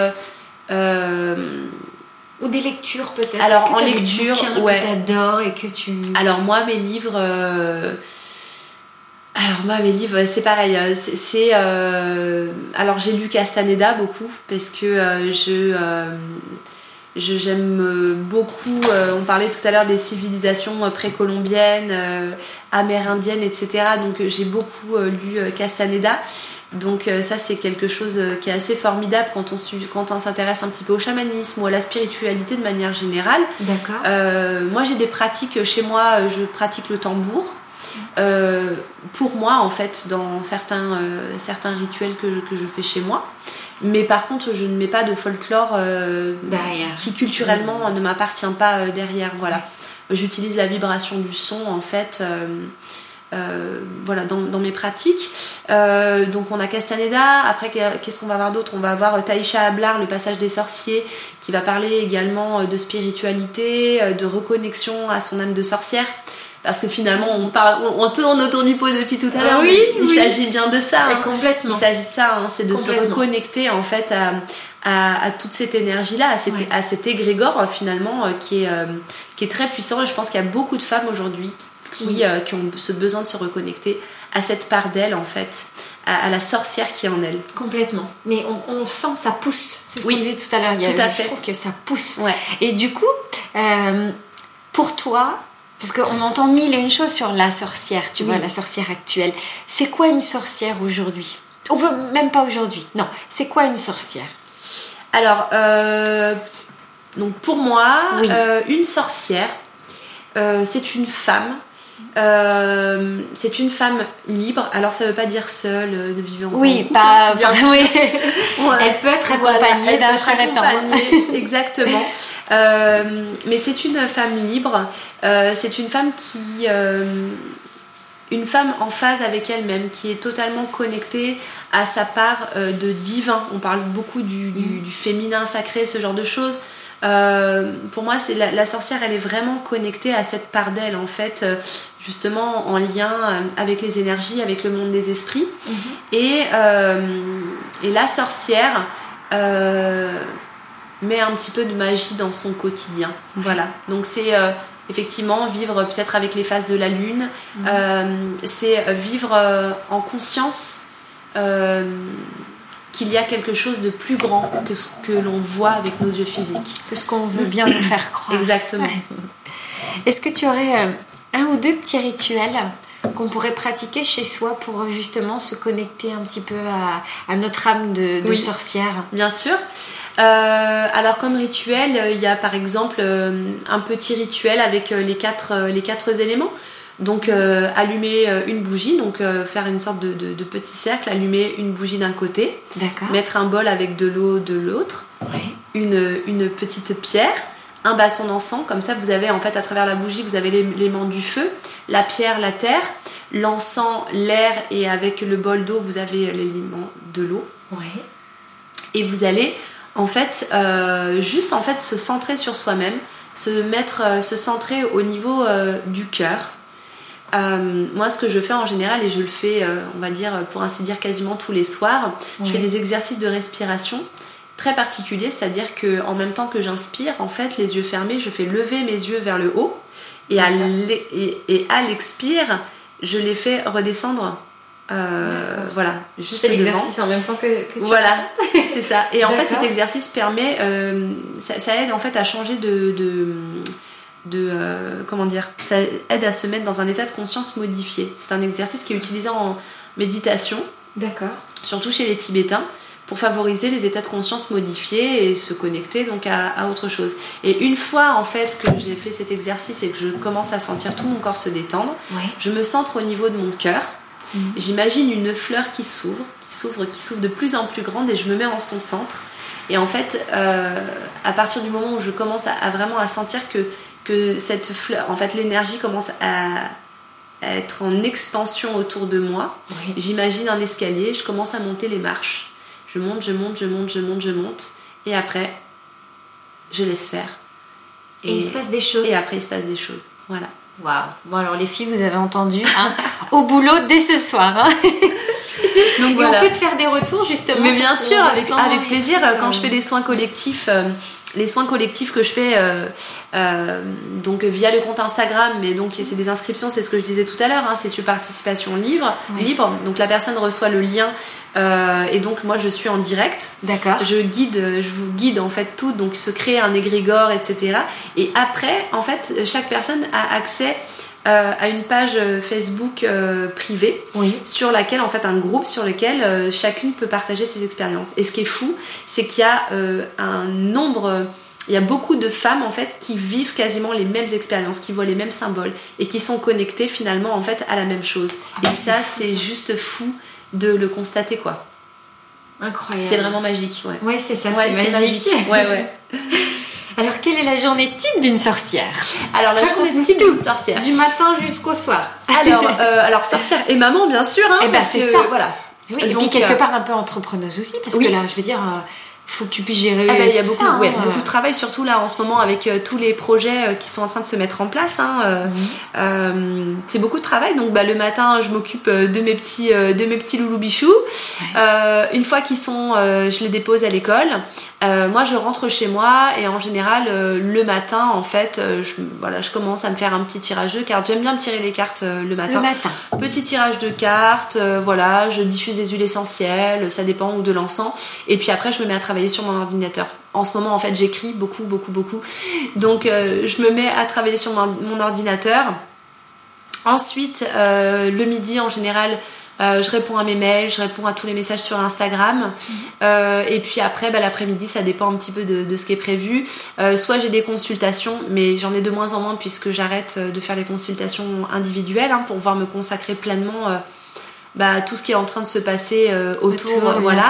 ou des lectures peut-être. Alors en lecture, ouais. que t'adores et que tu. Alors moi, mes livres. Euh... Alors moi, mes livres, c'est pareil. C'est. Euh... Alors j'ai lu Castaneda beaucoup parce que euh, je. J'aime beaucoup. Euh, on parlait tout à l'heure des civilisations précolombiennes, euh, amérindiennes, etc. Donc j'ai beaucoup lu Castaneda. Donc euh, ça c'est quelque chose euh, qui est assez formidable quand on, quand on s'intéresse un petit peu au chamanisme ou à la spiritualité de manière générale. D'accord. Euh, moi j'ai des pratiques chez moi, je pratique le tambour. Euh, pour moi en fait dans certains, euh, certains rituels que je, que je fais chez moi. Mais par contre je ne mets pas de folklore derrière. qui culturellement mmh. ne m'appartient pas derrière. Voilà. J'utilise la vibration du son en fait. Euh, voilà dans, dans, mes pratiques. Euh, donc on a Castaneda. Après qu'est-ce qu'on va avoir d'autre? On va avoir Taïcha Ablar le passage des sorciers qui va parler également de spiritualité de reconnexion à son âme de sorcière. Parce que finalement on, parle, on, on tourne autour du pot depuis tout à l'heure ah, oui, il oui. s'agit bien de ça hein. complètement. Il s'agit de ça hein, c'est de se reconnecter en fait à, à, à, toute cette énergie là à, cette, ouais. à cet égrégore finalement qui est, euh, qui est très puissant. Et je pense qu'il y a beaucoup de femmes aujourd'hui qui, oui. euh, qui, ont ce besoin de se reconnecter à cette part d'elle en fait, à, à, la sorcière qui est en elle. Complètement. Mais on, on sent ça pousse. C'est ce oui. qu'on disait tout à l'heure. Tout à fait. Je trouve que ça pousse. Ouais. Et du coup, euh, pour toi, parce qu'on entend mille et une choses sur la sorcière, tu oui. vois, la sorcière actuelle. C'est quoi une sorcière aujourd'hui? Ou même pas aujourd'hui. Non, c'est quoi une sorcière? Alors, euh, donc pour moi, oui. euh, une sorcière, euh, c'est une femme euh, c'est une femme libre. Alors ça veut pas dire seule, euh, de vivre en Oui, couple, pas. Bien oui. Elle peut être accompagnée voilà, d'un charlatan. Exactement. Euh, mais c'est une femme libre. Euh, c'est une femme qui, euh, une femme en phase avec elle-même, qui est totalement connectée à sa part euh, de divin. On parle beaucoup du, du, du féminin sacré, ce genre de choses. Euh, pour moi, c'est la, la, sorcière, elle est vraiment connectée à cette part d'elle, en fait, euh, justement en lien euh, avec les énergies, avec le monde des esprits. Mm -hmm. et, et, la sorcière met un petit peu de magie dans son quotidien. Voilà. Donc c'est effectivement vivre peut-être avec les phases de la lune. Mm -hmm. c'est vivre en conscience qu'il y a quelque chose de plus grand que ce que l'on voit avec nos yeux physiques. Que ce qu'on veut bien nous faire croire. Exactement. Est-ce que tu aurais un ou deux petits rituels qu'on pourrait pratiquer chez soi pour justement se connecter un petit peu à, à notre âme de, de oui, sorcière? Bien sûr. alors comme rituel, il y a par exemple un petit rituel avec les quatre, les quatre éléments. Donc allumer une bougie, donc faire une sorte de, petit cercle, allumer une bougie d'un côté, mettre un bol avec de l'eau de l'autre, une, une, petite pierre, un bâton d'encens, comme ça vous avez en fait à travers la bougie vous avez l'élément du feu, la pierre, la terre, l'encens, l'air et avec le bol d'eau vous avez l'élément de l'eau. Et vous allez en fait euh, juste en fait se centrer sur soi-même, se mettre, euh, se centrer au niveau euh, du cœur. Moi, ce que je fais en général, et je le fais, on va dire, pour ainsi dire, quasiment tous les soirs, je fais des exercices de respiration très particuliers, c'est-à-dire que en même temps que j'inspire, en fait, les yeux fermés, je fais lever mes yeux vers le haut, et à l'expire, je les fais redescendre euh, voilà, juste l'exercice en même temps que, que Voilà, c'est ça. Et en fait, cet exercice permet, euh, ça, aide en fait à changer de, de, euh, comment dire, ça aide à se mettre dans un état de conscience modifié. C'est un exercice qui est utilisé en méditation. D'accord. Surtout chez les Tibétains pour favoriser les états de conscience modifiés et se connecter donc à, autre chose. Et une fois en fait que j'ai fait cet exercice et que je commence à sentir tout mon corps se détendre, je me centre au niveau de mon cœur. Mhm. J'imagine une fleur qui s'ouvre, qui s'ouvre, qui s'ouvre de plus en plus grande et je me mets en son centre. Et en fait, euh, à partir du moment où je commence à, vraiment à sentir que, que cette fleur, en fait, l'énergie commence à, être en expansion autour de moi, j'imagine un escalier, je commence à monter les marches. Je monte, je monte, je monte, je monte, je monte. Et après, je laisse faire. Et, il se passe des choses. Et après, il se passe des choses. Voilà. Waouh. Bon, alors les filles, vous avez entendu, hein, au boulot dès ce soir. Hein. Donc, on peut te faire des retours justement. Mais bien sûr, avec, avec plaisir. Quand je fais des soins collectifs, euh, les soins collectifs que je fais euh, euh, donc via le compte Instagram, mais donc c'est des inscriptions, c'est ce que je disais tout à l'heure, hein, c'est sur participation libre, libre. Donc la personne reçoit le lien euh, et donc moi je suis en direct. D'accord. Je guide, je vous guide en fait tout, donc se crée un égrégore, etc. Et après, en fait, chaque personne a accès euh, à une page euh, Facebook euh, privée sur laquelle en fait un groupe sur lequel chacune peut partager ses expériences. Et ce qui est fou, c'est qu'il y a un nombre il y a beaucoup de femmes en fait qui vivent quasiment les mêmes expériences, qui voient les mêmes symboles et qui sont connectées finalement en fait à la même chose. Ah, et ça, c'est juste fou de le constater quoi. Incroyable. C'est vraiment magique, ouais. Ouais, c'est ça, c'est magique. magique. Ouais, ouais. Alors, quelle est la journée type d'une sorcière Alors, la journée type d'une sorcière. Du matin jusqu'au soir. Alors, euh, alors sorcière et maman, bien sûr. Hein, eh ben, c'est ça. Voilà. et puis quelque euh, part un peu entrepreneuse aussi, parce que là, je veux dire, euh, faut que tu puisses gérer. Ah bah, il y a beaucoup, ouais, hein. beaucoup de travail, surtout là en ce moment avec euh, tous les projets euh, qui sont en train de se mettre en place. Hein, euh, mhm. c'est beaucoup de travail. Donc bah, le matin, je m'occupe de mes petits, de mes petits loulous bichous. une fois qu'ils sont, je les dépose à l'école. Moi, je rentre chez moi et en général, le matin, en fait, je, voilà, je commence à me faire un petit tirage de cartes. J'aime bien me tirer les cartes le matin. Le matin. Petit tirage de cartes. voilà, je diffuse des huiles essentielles. Ça dépend ou de l'encens. Et puis après, je me mets à travailler sur mon ordinateur. En ce moment, en fait, j'écris beaucoup, beaucoup, beaucoup. Donc, euh, je me mets à travailler sur mon, ordinateur. Ensuite, euh, le midi, en général, euh, je réponds à mes mails, je réponds à tous les messages sur Instagram. Mhm. et puis après, bah, l'après-midi, ça dépend un petit peu de, ce qui est prévu. soit j'ai des consultations, mais j'en ai de moins en moins puisque j'arrête de faire les consultations individuelles hein, pour pouvoir me consacrer pleinement bah, à tout ce qui est en train de se passer autour. voilà.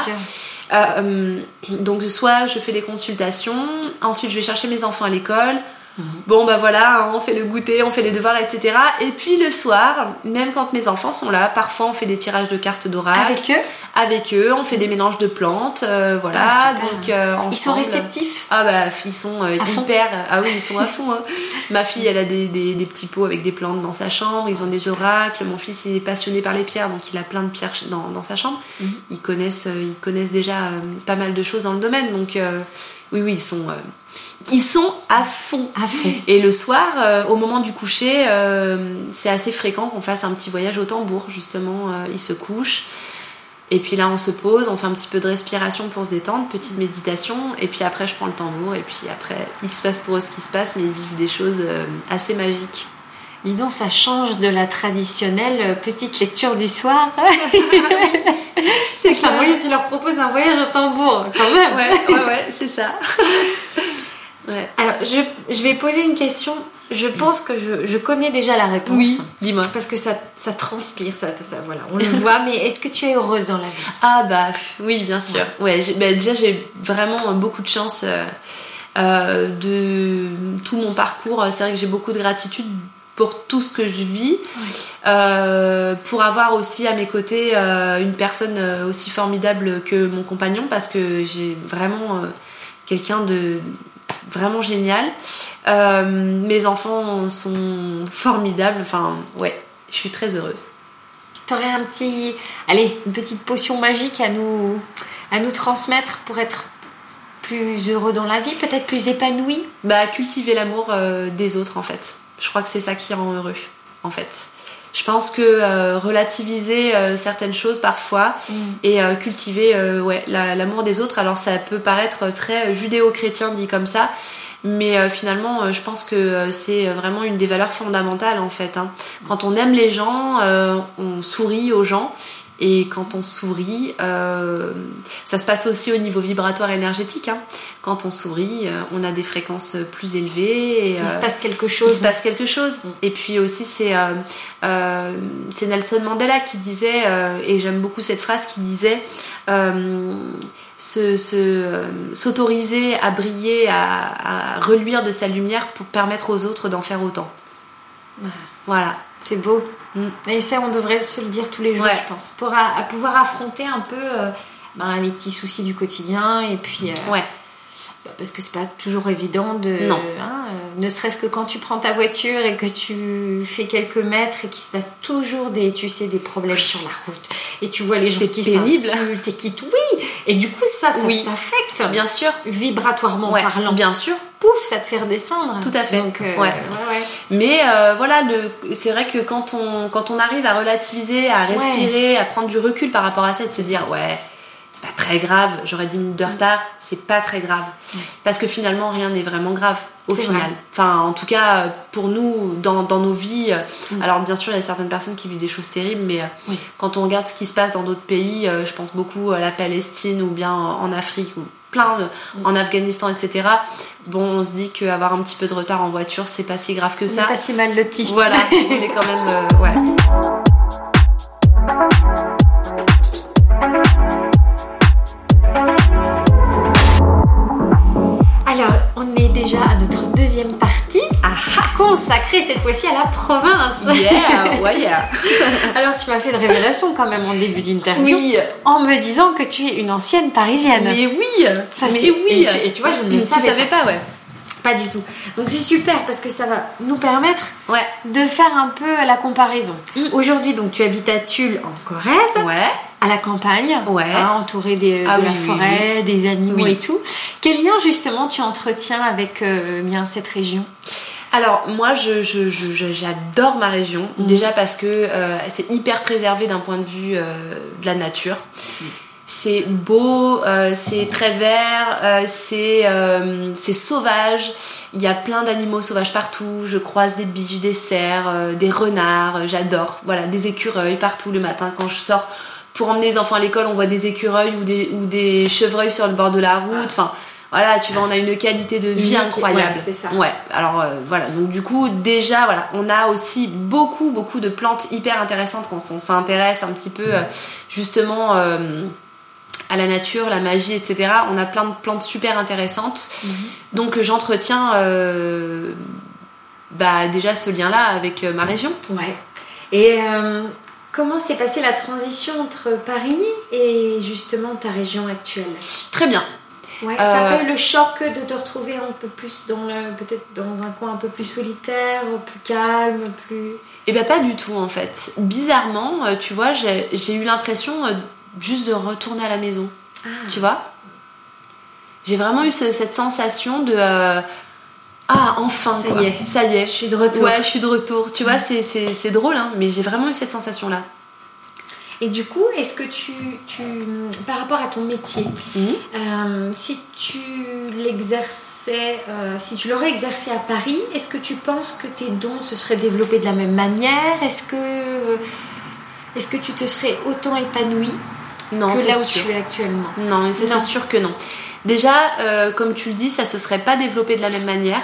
Euh, donc soit je fais les consultations, ensuite je vais chercher mes enfants à l'école. Mhm. Bon bah voilà, hein, on fait le goûter, on fait les devoirs, etc. Et puis le soir, même quand mes enfants sont là, parfois on fait des tirages de cartes d'oracle. Avec eux? Avec eux, on fait des mélanges de plantes, euh, voilà. Ah, donc euh, Ils sont réceptifs? Ah bah ils sont hyper. Ah oui, ils sont à fond. Hein. Ma fille, elle a des, des, des, petits pots avec des plantes dans sa chambre. Ils ont des oracles. Mon fils, il est passionné par les pierres, donc il a plein de pierres dans, dans sa chambre. Mhm. Ils connaissent, ils connaissent déjà pas mal de choses dans le domaine, donc oui, oui, ils sont ils sont à fond. À fond. Et le soir, euh, au moment du coucher, euh, c'est assez fréquent qu'on fasse un petit voyage au tambour, justement. Euh, ils se couchent. Et puis là, on se pose, on fait un petit peu de respiration pour se détendre, petite méditation. Et puis après, je prends le tambour. Et puis après, il se passe pour eux ce qui se passe, mais ils vivent des choses assez magiques. Dis donc, ça change de la traditionnelle petite lecture du soir. c'est ça. Oui, tu leur proposes un voyage au tambour, quand même. Ouais, ouais, ouais, c'est ça. ouais. Alors, je, je, vais poser une question. Je pense que je, je connais déjà la réponse. Oui, dis-moi. Parce que ça, ça transpire, ça, ça, voilà, on le voit. mais est-ce que tu es heureuse dans la vie? Ah bah oui, bien sûr. Ouais, bah, déjà j'ai vraiment beaucoup de chance euh, euh, de tout mon parcours. C'est vrai que j'ai beaucoup de gratitude pour tout ce que je vis, euh, pour avoir aussi à mes côtés euh, une personne aussi formidable que mon compagnon, parce que j'ai vraiment quelqu'un de vraiment génial. mes enfants sont formidables, enfin ouais, je suis très heureuse. T'aurais un petit, allez, une petite potion magique à nous, à nous transmettre pour être plus heureux dans la vie, peut-être plus épanoui Bah cultiver l'amour des autres en fait. Je crois que c'est ça qui rend heureux, en fait. Je pense que euh, relativiser euh, certaines choses parfois mm. et euh, cultiver ouais, l'amour des autres, alors ça peut paraître très judéo-chrétien dit comme ça, mais finalement je pense que c'est vraiment une des valeurs fondamentales en fait. Hein. Quand on aime les gens, on sourit aux gens et quand on sourit, euh, ça se passe aussi au niveau vibratoire énergétique. Hein. Quand on sourit, euh, on a des fréquences plus élevées. il se passe quelque chose. Il se passe quelque chose. Et puis aussi, c'est euh, c'est Nelson Mandela qui disait, et j'aime beaucoup cette phrase, qui disait s'autoriser à briller, à, à, reluire de sa lumière pour permettre aux autres d'en faire autant. Voilà. C'est beau. Mm. Et ça, on devrait se le dire tous les jours, je pense, pour à, pouvoir affronter un peu euh, ben, les petits soucis du quotidien et puis. Euh, ouais. Bah, parce que c'est pas toujours évident de. Non. Hein, euh, ne serait-ce que quand tu prends ta voiture et que tu fais quelques mètres et qu'il se passe toujours des, tu sais, des problèmes sur la route et tu vois les gens qui s'insultent et qui. Oui. Et du coup, ça, ça t'affecte. Bien sûr. Vibratoirement parlant. Bien sûr pouf, ça te fait redescendre. Tout à fait. Donc, ouais. Ouais, Mais euh, voilà, le, c'est vrai que quand on, quand on arrive à relativiser, à respirer, à prendre du recul par rapport à ça, de se dire ouais, c'est pas très grave, j'aurais 10 minutes de mm. retard, c'est pas très grave. Parce que finalement, rien n'est vraiment grave au final. Enfin, en tout cas, pour nous, dans, dans nos vies, mm. alors bien sûr, il y a certaines personnes qui vivent des choses terribles, mais euh, quand on regarde ce qui se passe dans d'autres pays, euh, je pense beaucoup à la Palestine ou bien en Afrique, ou plein de, mm. en Afghanistan, etc. Bon, on se dit qu'avoir un petit peu de retard en voiture, c'est pas si grave que ça. C'est pas si mal loti. Voilà, on est quand même. Euh, ouais. Consacrée cette fois-ci à la province. Yeah, ouais, yeah. Alors, tu m'as fait une révélation quand même en début d'interview. Oui. En me disant que tu es une ancienne parisienne. Mais oui. Ça, mais oui. Et tu, vois, je ne le savais, savais pas, ouais. Pas du tout. Donc c'est super parce que ça va nous permettre ouais. de faire un peu la comparaison. Mm. Aujourd'hui, donc tu habites à Tulle en Corrèze. Ouais à la campagne, ouais. hein, entouré des, ah de la forêt, des animaux et tout. Quel lien justement tu entretiens avec euh, bien cette région? Alors moi je, j'adore ma région mhm. déjà parce que euh, c'est hyper préservé d'un point de vue euh, de la nature. Mhm. C'est beau, c'est très vert, c'est c'est sauvage. Il y a plein d'animaux sauvages partout. Je croise des biches, des cerfs, des renards. J'adore. Voilà, des écureuils partout le matin quand je sors pour emmener les enfants à l'école, on voit des écureuils ou des, ou des chevreuils sur le bord de la route. Enfin, voilà, tu vois, on a une qualité de vie incroyable. Ouais, c'est ça. Ouais, alors euh, voilà, donc du coup, déjà, voilà, on a aussi beaucoup, beaucoup de plantes hyper intéressantes quand on s'intéresse un petit peu, euh, justement, euh, à la nature, la magie, etc. On a plein de plantes super intéressantes. Mhm. Donc, j'entretiens, bah, déjà ce lien-là avec ma région. Ouais. Et Comment s'est passée la transition entre Paris et justement ta région actuelle? Très bien. Ouais, t'as pas eu le choc de te retrouver un peu plus dans le, peut-être dans un coin un peu plus solitaire, plus calme, plus. Eh bien pas du tout en fait. Bizarrement, euh, tu vois, j'ai eu l'impression euh, juste de retourner à la maison. Ah. Tu vois? J'ai vraiment eu cette sensation de euh, ah enfin ça y est ça y est je suis de retour ouais je suis de retour tu vois c'est drôle hein, mais j'ai vraiment eu cette sensation là et du coup, est-ce que tu, tu, par rapport à ton métier, mm. euh, si tu l'exerçais, euh, si tu l'aurais exercé à Paris, est-ce que tu penses que tes dons se seraient développés de la même manière? Est-ce que, est-ce que tu te serais autant épanoui non, que là où tu es actuellement? Non, c'est sûr que non. Déjà, comme tu le dis, ça se serait pas développé de la même manière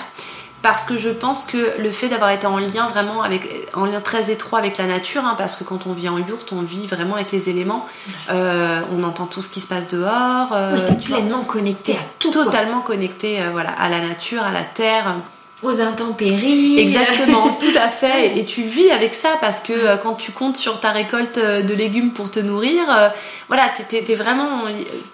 parce que je pense que le fait d'avoir été en lien vraiment avec en lien très étroit avec la nature hein, parce que quand on vit en yurte on vit vraiment avec les éléments. Euh, on entend tout ce qui se passe dehors euh, oui, pleinement connecté à tout totalement connecté euh, voilà à la nature à la terre aux intempéries. Exactement, tout à fait. Et tu vis avec ça parce que euh, quand tu comptes sur ta récolte euh, de légumes pour te nourrir, euh, voilà, t'es vraiment,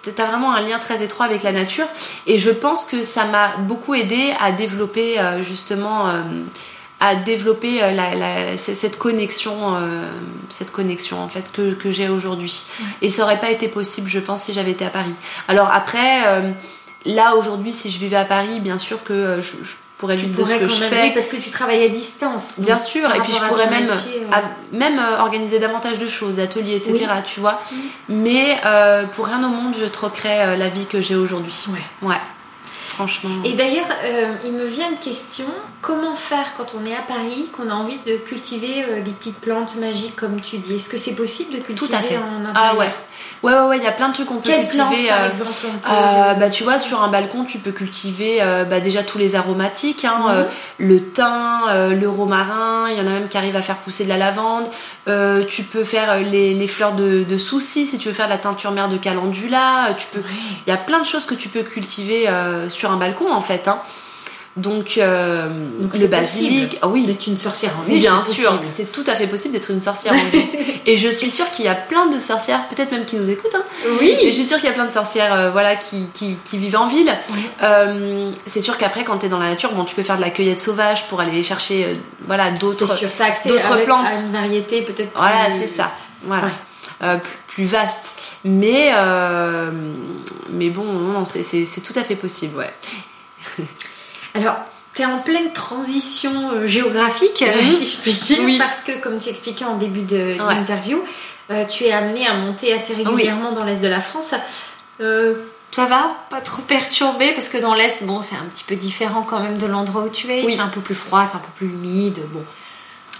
t'as vraiment un lien très étroit avec la nature. Et je pense que ça m'a beaucoup aidé à développer justement, à développer cette connexion, cette connexion en fait que, que j'ai aujourd'hui. Et ça aurait pas été possible, je pense, si j'avais été à Paris. Alors après. Là aujourd'hui, si je vivais à Paris, bien sûr que je pourrais de ce que je fais. parce que tu travailles à distance. Bien sûr, et puis je pourrais même, euh. même euh, organiser davantage de choses, d'ateliers, etc. Tu vois. Mais euh, pour rien au monde, je troquerais la vie que j'ai aujourd'hui. Ouais. Ouais. Franchement. Et d'ailleurs, il me vient une question comment faire quand on est à Paris, qu'on a envie de cultiver des petites plantes magiques, comme tu dis? Est-ce que c'est possible de cultiver Tout à fait. en intérieur? Ah ouais. Ouais, ouais, ouais, il y a plein de trucs qu'on peut Quelle cultiver. par euh, exemple euh, bah, Tu vois, sur un balcon, tu peux cultiver euh, bah, déjà tous les aromatiques, hein, mhm. le thym, le romarin, il y en a même qui arrivent à faire pousser de la lavande. tu peux faire les, les fleurs de, de soucis, si tu veux faire de la teinture mère de calendula. Tu peux... Il y a plein de choses que tu peux cultiver sur un balcon, en fait. Hein. Donc, euh, le basilic, ah oui, d'être une sorcière en vie. Bien sûr, c'est tout à fait possible d'être une sorcière en vie. et je suis sûre qu'il y a plein de sorcières, peut-être même qui nous écoutent. Hein. Oui. Et je suis sûre qu'il y a plein de sorcières, euh, voilà, qui, qui, qui, vivent en ville. Euh, c'est sûr qu'après, quand tu es dans la nature, bon, tu peux faire de la cueillette sauvage pour aller chercher, euh, voilà, d'autres, d'autres plantes. À une variété peut-être. Voilà, c'est ça. Voilà. Euh, plus, plus, vaste. Mais, mais bon, non, c'est, c'est tout à fait possible, ouais. Alors, tu es en pleine transition euh, géographique, mhm. si je puis dire, parce que, comme tu expliquais en début d'interview, euh, tu es amené à monter assez régulièrement dans l'Est de la France. Euh, ça va Pas trop perturbé Parce que dans l'Est, bon, c'est un petit peu différent quand même de l'endroit où tu es. C'est un peu plus froid, c'est un peu plus humide. Bon.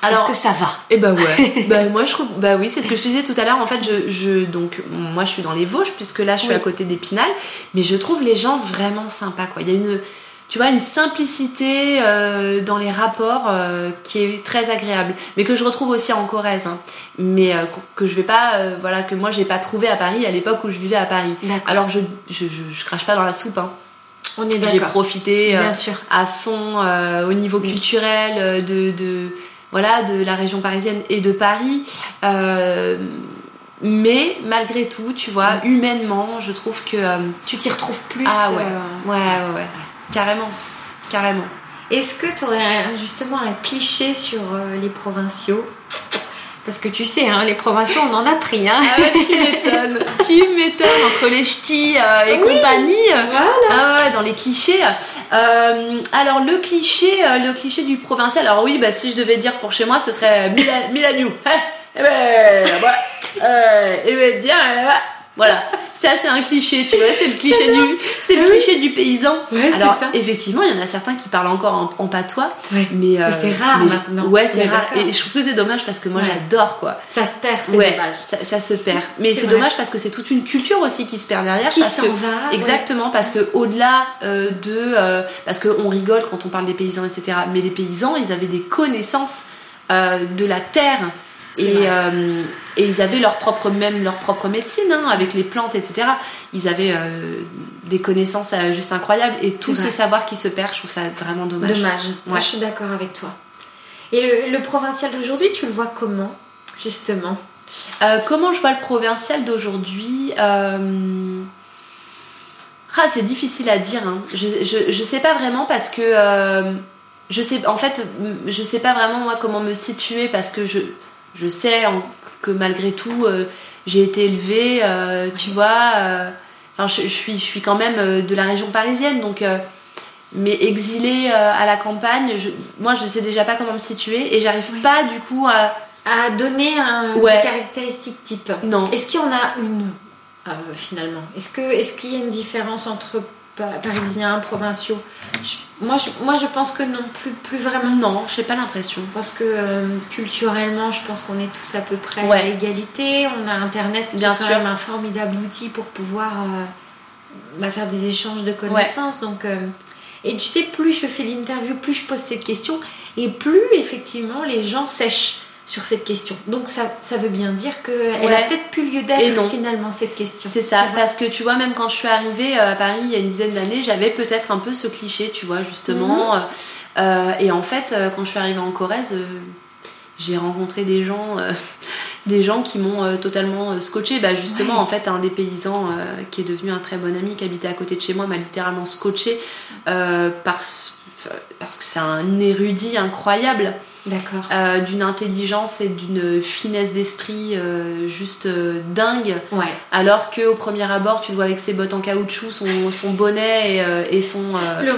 Alors, Est-ce que ça va? Eh ben ouais. bah moi je trouve, bah oui, c'est ce que je te disais tout à l'heure. En fait, je, je, donc moi je suis dans les Vosges puisque là je suis à côté d'Épinal, mais je trouve les gens vraiment sympas quoi. Il y a une, tu vois, une simplicité euh, dans les rapports euh, qui est très agréable, mais que je retrouve aussi en Corrèze, hein. mais euh, que je vais pas, voilà, que moi j'ai pas trouvé à Paris à l'époque où je vivais à Paris. Alors je, je, je, crache pas dans la soupe, hein. On est J'ai profité à fond au niveau culturel de, de, voilà, de la région parisienne et de Paris. mais malgré tout, tu vois, humainement, je trouve que. tu t'y retrouves plus. Ah ouais. ouais, ouais. ouais. Carrément, carrément. Est-ce que tu aurais justement un cliché sur euh, les provinciaux? Parce que tu sais, hein, les provinciaux, on en a pris. Hein. Ah tu m'étonnes. tu m'étonnes entre les ch'tis euh, et compagnie. Voilà. Ah ouais, dans les clichés. Euh, alors le cliché, le cliché du provincial. Alors oui, bah, si je devais dire pour chez moi, ce serait Milan, Milaniou. eh ben, ouais. eh ben, bien là-bas. Voilà, ça c'est un cliché, tu vois, c'est le cliché du, c'est le cliché du paysan. Alors effectivement, il y en a certains qui parlent encore en, patois, mais euh, c'est rare maintenant. Ouais, c'est rare. Et je trouve que c'est dommage parce que moi j'adore quoi. Ça se perd, c'est dommage. Ça, se perd. Mais c'est dommage parce que c'est toute une culture aussi qui se perd derrière. Qui s'en va. Exactement, parce que au-delà euh, de, euh, parce qu'on rigole quand on parle des paysans, etc. Mais les paysans, ils avaient des connaissances de la terre et, euh, et, ils avaient leur propre même leur propre médecine hein, avec les plantes etc ils avaient euh, des connaissances euh, juste incroyables. Et tout ce savoir qui se perd je trouve ça vraiment dommage. Dommage. Moi je suis d'accord avec toi. Et le, provincial d'aujourd'hui tu le vois comment justement? Comment je vois le provincial d'aujourd'hui ah, c'est difficile à dire hein. je, je, je, sais pas vraiment parce que je sais en fait je sais pas vraiment moi comment me situer parce que je je sais que malgré tout, euh, j'ai été élevée, euh, tu vois. Euh, enfin, je, suis, je suis quand même de la région parisienne, donc. mais exilée à la campagne, je, moi je sais déjà pas comment me situer et j'arrive pas du coup à. À donner un ouais. caractéristique type. Non. Est-ce qu'il y en a une finalement? Est-ce que est-ce qu'il y a une différence entre parisiens, provinciaux. moi, je, moi, je pense que non, plus, plus vraiment. Non, j'ai pas l'impression. Parce que euh, culturellement, je pense qu'on est tous à peu près à égalité. On a Internet qui Bien est quand même un formidable outil pour pouvoir euh, bah, faire des échanges de connaissances. Donc, euh, et tu sais, plus je fais l'interview, plus je pose cette question, et plus effectivement les gens sèchent sur cette question. Donc ça, ça veut bien dire qu'elle ouais. a peut-être plus lieu d'être finalement cette question. C'est ça, parce que tu vois, même quand je suis arrivée euh, à Paris il y a une dizaine d'années, j'avais peut-être un peu ce cliché, tu vois, justement. Mhm. Euh, et en fait, euh, quand je suis arrivée en Corrèze, j'ai rencontré des gens, des gens qui m'ont totalement scotché. Bah justement, en fait, un des paysans qui est devenu un très bon ami, qui habitait à côté de chez moi, m'a littéralement scotché parce parce que c'est un érudit incroyable. D'accord. Euh, d'une intelligence et d'une finesse d'esprit euh, juste euh, dingue. Ouais. Alors qu'au premier abord, tu le vois avec ses bottes en caoutchouc, son, son bonnet et, et son,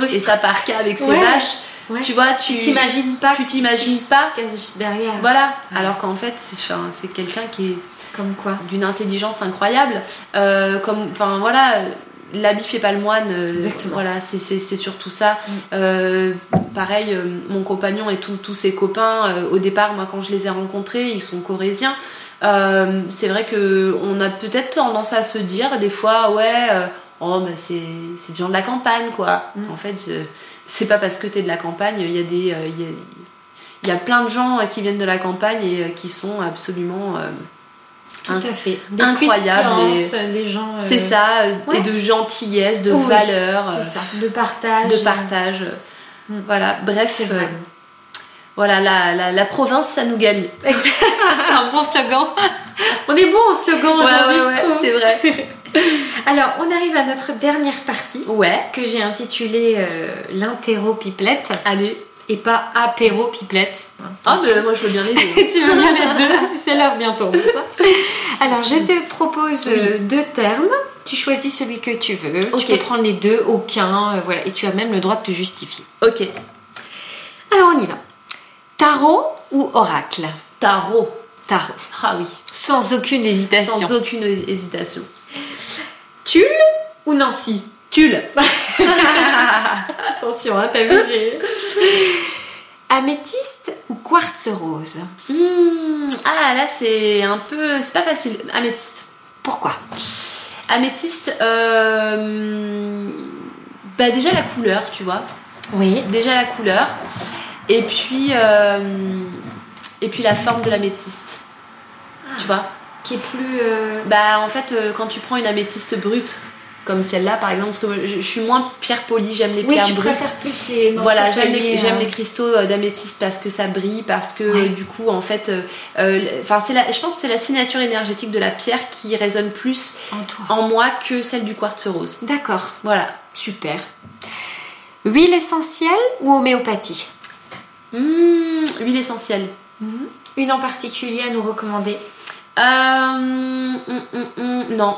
et sa parka avec ses vaches. Tu vois, tu t'imagines pas. Tu t'imagines pas. derrière. Voilà. Alors qu'en fait, c'est quelqu'un qui est. Comme quoi D'une intelligence incroyable. comme, enfin voilà l'habit fait pas le moine. Euh, voilà, c'est surtout ça. Mm. Euh, pareil, euh, mon compagnon et tous ses copains, au départ, moi, quand je les ai rencontrés, ils sont corésiens. c'est vrai que on a peut-être tendance à se dire des fois, ouais, oh, bah, c'est des gens de la campagne, quoi. Mm. En fait, c'est pas parce que tu es de la campagne, il y a des. il y a plein de gens qui viennent de la campagne et qui sont absolument tout à fait. Des incroyable. des gens. C'est euh, ça, et de gentillesse, de valeur. C'est ça, de partage. De partage. Mm. Voilà, bref. Euh, voilà, la, la, la, province, ça nous gagne. c'est un bon slogan. On est bon au slogan aujourd'hui, je trouve. C'est vrai. Alors, on arrive à notre dernière partie. Ouais. Que j'ai intitulée euh, l'interro pipelette. Allez et pas apéro pipelette. Ah, mais moi je veux bien les deux. tu veux bien les deux C'est l'heure bientôt. Alors, je te propose euh, deux termes. Tu choisis celui que tu veux. Tu peux prendre les deux, aucun, euh, voilà. Et tu as même le droit de te justifier. Ok. Alors, on y va. Tarot ou oracle Tarot. Tarot. Ah oui. Sans aucune hésitation. Sans aucune hésitation. Tulle ou Nancy Tulle. Attention, hein, t'as. Améthyste ou quartz rose hmm, Ah, là, c'est un peu... C'est pas facile. Améthyste. Pourquoi? Améthyste, euh... bah déjà la couleur, tu vois. Oui. Déjà la couleur. Et puis, euh... et puis la forme de l'améthyste. Tu ah. vois? Qui est plus... Euh, bah en fait, quand tu prends une améthyste brute, comme celle-là par exemple parce que je, suis moins pierre polie j'aime les pierres tu brutes plus les voilà j'aime les, les cristaux euh, d'améthyste parce que ça brille parce que du coup en fait euh, c'est la je pense que c'est la signature énergétique de la pierre qui résonne plus en, en moi que celle du quartz rose. D'accord. Voilà. Super. Huile essentielle ou homéopathie? Mmh, huile essentielle. Mmh. une en particulier à nous recommander? Euh, mmh, non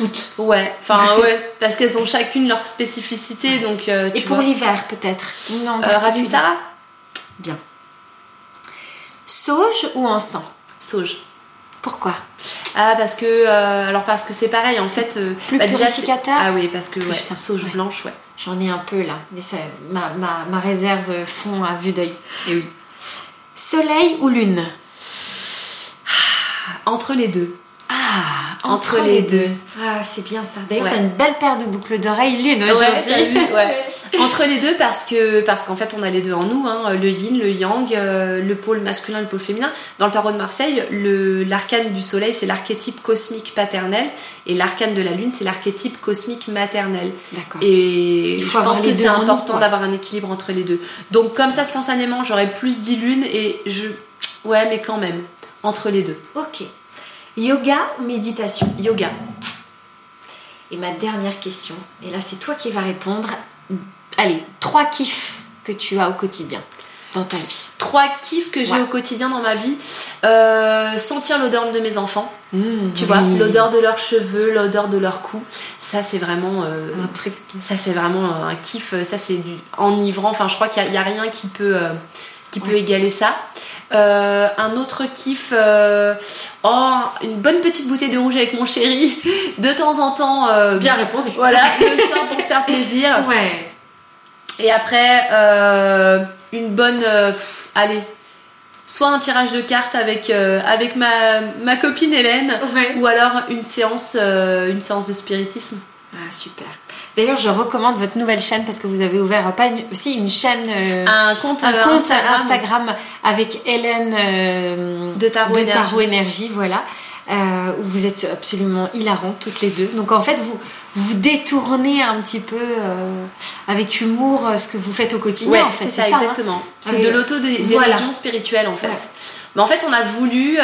toutes. Ouais, enfin ouais, parce qu'elles ont chacune leur spécificité. Donc, euh, Et pour l'hiver peut-être Non, euh, Sarah? Bien. Sauge ou encens Sauge. Pourquoi? Ah parce que euh, alors parce que c'est pareil en fait. plus bah, purificateur. ah oui parce que ouais, sauge blanche ouais. J'en ai un peu là, mais ça, ma, ma, ma réserve fond à vue d'œil. Et oui. Soleil ou lune? Entre les deux. Ah, entre, les, deux. Ah, c'est bien ça. D'ailleurs, t'as une belle paire de boucles d'oreilles lune aujourd'hui. Ouais, entre les deux, parce que parce qu'en fait, on a les deux en nous, hein, le yin, le yang, euh, le pôle masculin, le pôle féminin. Dans le tarot de Marseille, l'arcane du soleil, c'est l'archétype cosmique paternel, et l'arcane de la lune, c'est l'archétype cosmique maternel. D'accord. Et Il faut je pense que c'est important d'avoir un équilibre entre les deux. Donc, comme ça, spontanément, j'aurais plus dit lune, et je. Ouais, mais quand même, entre les deux. Ok. Yoga ou méditation? Yoga. Et ma dernière question, et là c'est toi qui vas répondre. Allez, trois kiffs que tu as au quotidien dans ta vie. Trois kiffs que j'ai au quotidien dans ma vie. Euh, sentir l'odeur de mes enfants. Mmh, tu vois, l'odeur de leurs cheveux, l'odeur de leur cou. Ça, c'est vraiment euh, un truc. Ça, c'est vraiment un kiff. Ça, c'est enivrant. Enfin, je crois qu'il n'y a, rien qui peut, euh, qui peut égaler ça. Un autre kiff, oh, une bonne petite bouteille de rouge avec mon chéri, de temps en temps. Bien répondu. Voilà, le soir pour se faire plaisir. Ouais. Et après, une bonne. allez, soit un tirage de cartes avec, euh, avec ma, ma, copine Hélène, ou alors une séance, euh, une séance de spiritisme. Ah, super. D'ailleurs, je recommande votre nouvelle chaîne parce que vous avez ouvert pas aussi une chaîne, euh, un compte, un compte Instagram. avec Hélène de Tarot, de Tarot Énergie, voilà. Euh, où vous êtes absolument hilarantes toutes les deux. Donc en fait, vous vous détournez un petit peu euh, avec humour euh, ce que vous faites au quotidien. en fait, c'est ça, hein. exactement. c'est de l'auto-dérision spirituelle en fait. Mais en fait, on a voulu,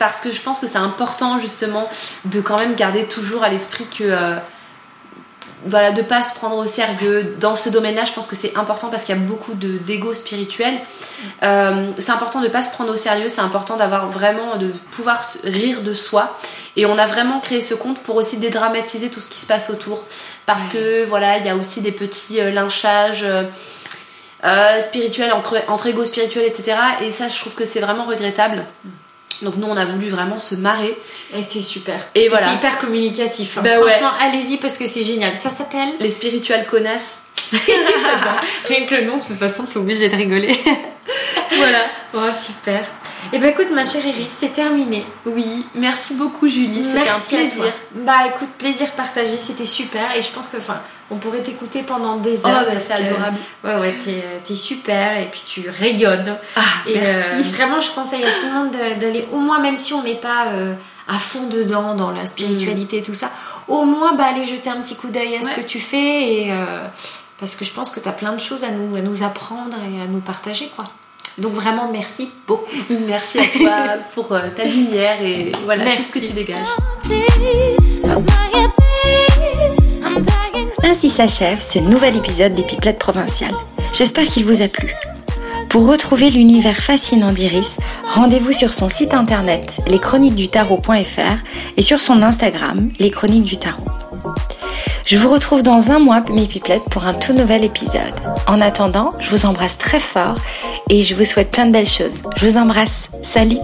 parce que je pense que c'est important justement de quand même garder toujours à l'esprit que voilà, de pas se prendre au sérieux. Dans ce domaine-là, je pense que c'est important parce qu'il y a beaucoup d'ego spirituel. Euh, c'est important de pas se prendre au sérieux, c'est important d'avoir vraiment, de pouvoir rire de soi. Et on a vraiment créé ce compte pour aussi dédramatiser tout ce qui se passe autour. Parce que voilà, il y a aussi des petits euh, lynchages. Euh, spirituels entre, entre ego spirituel etc et ça je trouve que c'est vraiment regrettable donc nous on a voulu vraiment se marrer. Et c'est super. Et voilà. C'est hyper communicatif. Hein. Bah Franchement, allez-y parce que c'est génial. Ça s'appelle Les spirituels connasses. Rien que le nom, de toute façon, t'es obligé de rigoler. voilà. Oh, super. Et eh ben écoute, ma chère Iris, c'est terminé. Oui, merci beaucoup Julie, c'était un plaisir. Bah écoute, plaisir partagé, c'était super et je pense que enfin, on pourrait t'écouter pendant des oh, heures. Oh, bah, c'est adorable. Ouais, ouais, t'es es super et puis tu rayonnes. Ah, et merci. Euh, vraiment, je conseille à tout le monde d'aller, au moins, même si on n'est pas euh, à fond dedans dans la spiritualité et tout ça, au moins bah, aller jeter un petit coup d'œil à ce que tu fais et. Euh, parce que je pense que tu as plein de choses à nous, à nous apprendre et à nous partager, quoi. Donc vraiment, merci beaucoup. Merci à toi pour euh, ta lumière et voilà tout ce que tu dégages. Ainsi s'achève ce nouvel épisode des Pipelettes provinciales. J'espère qu'il vous a plu. Pour retrouver l'univers fascinant d'Iris, rendez-vous sur son site internet leschroniquesdutarot.fr et sur son Instagram, les chroniques du tarot. Je vous retrouve dans un mois, mes pipelettes, pour un tout nouvel épisode. En attendant, je vous embrasse très fort et je vous souhaite plein de belles choses. Je vous embrasse. Salut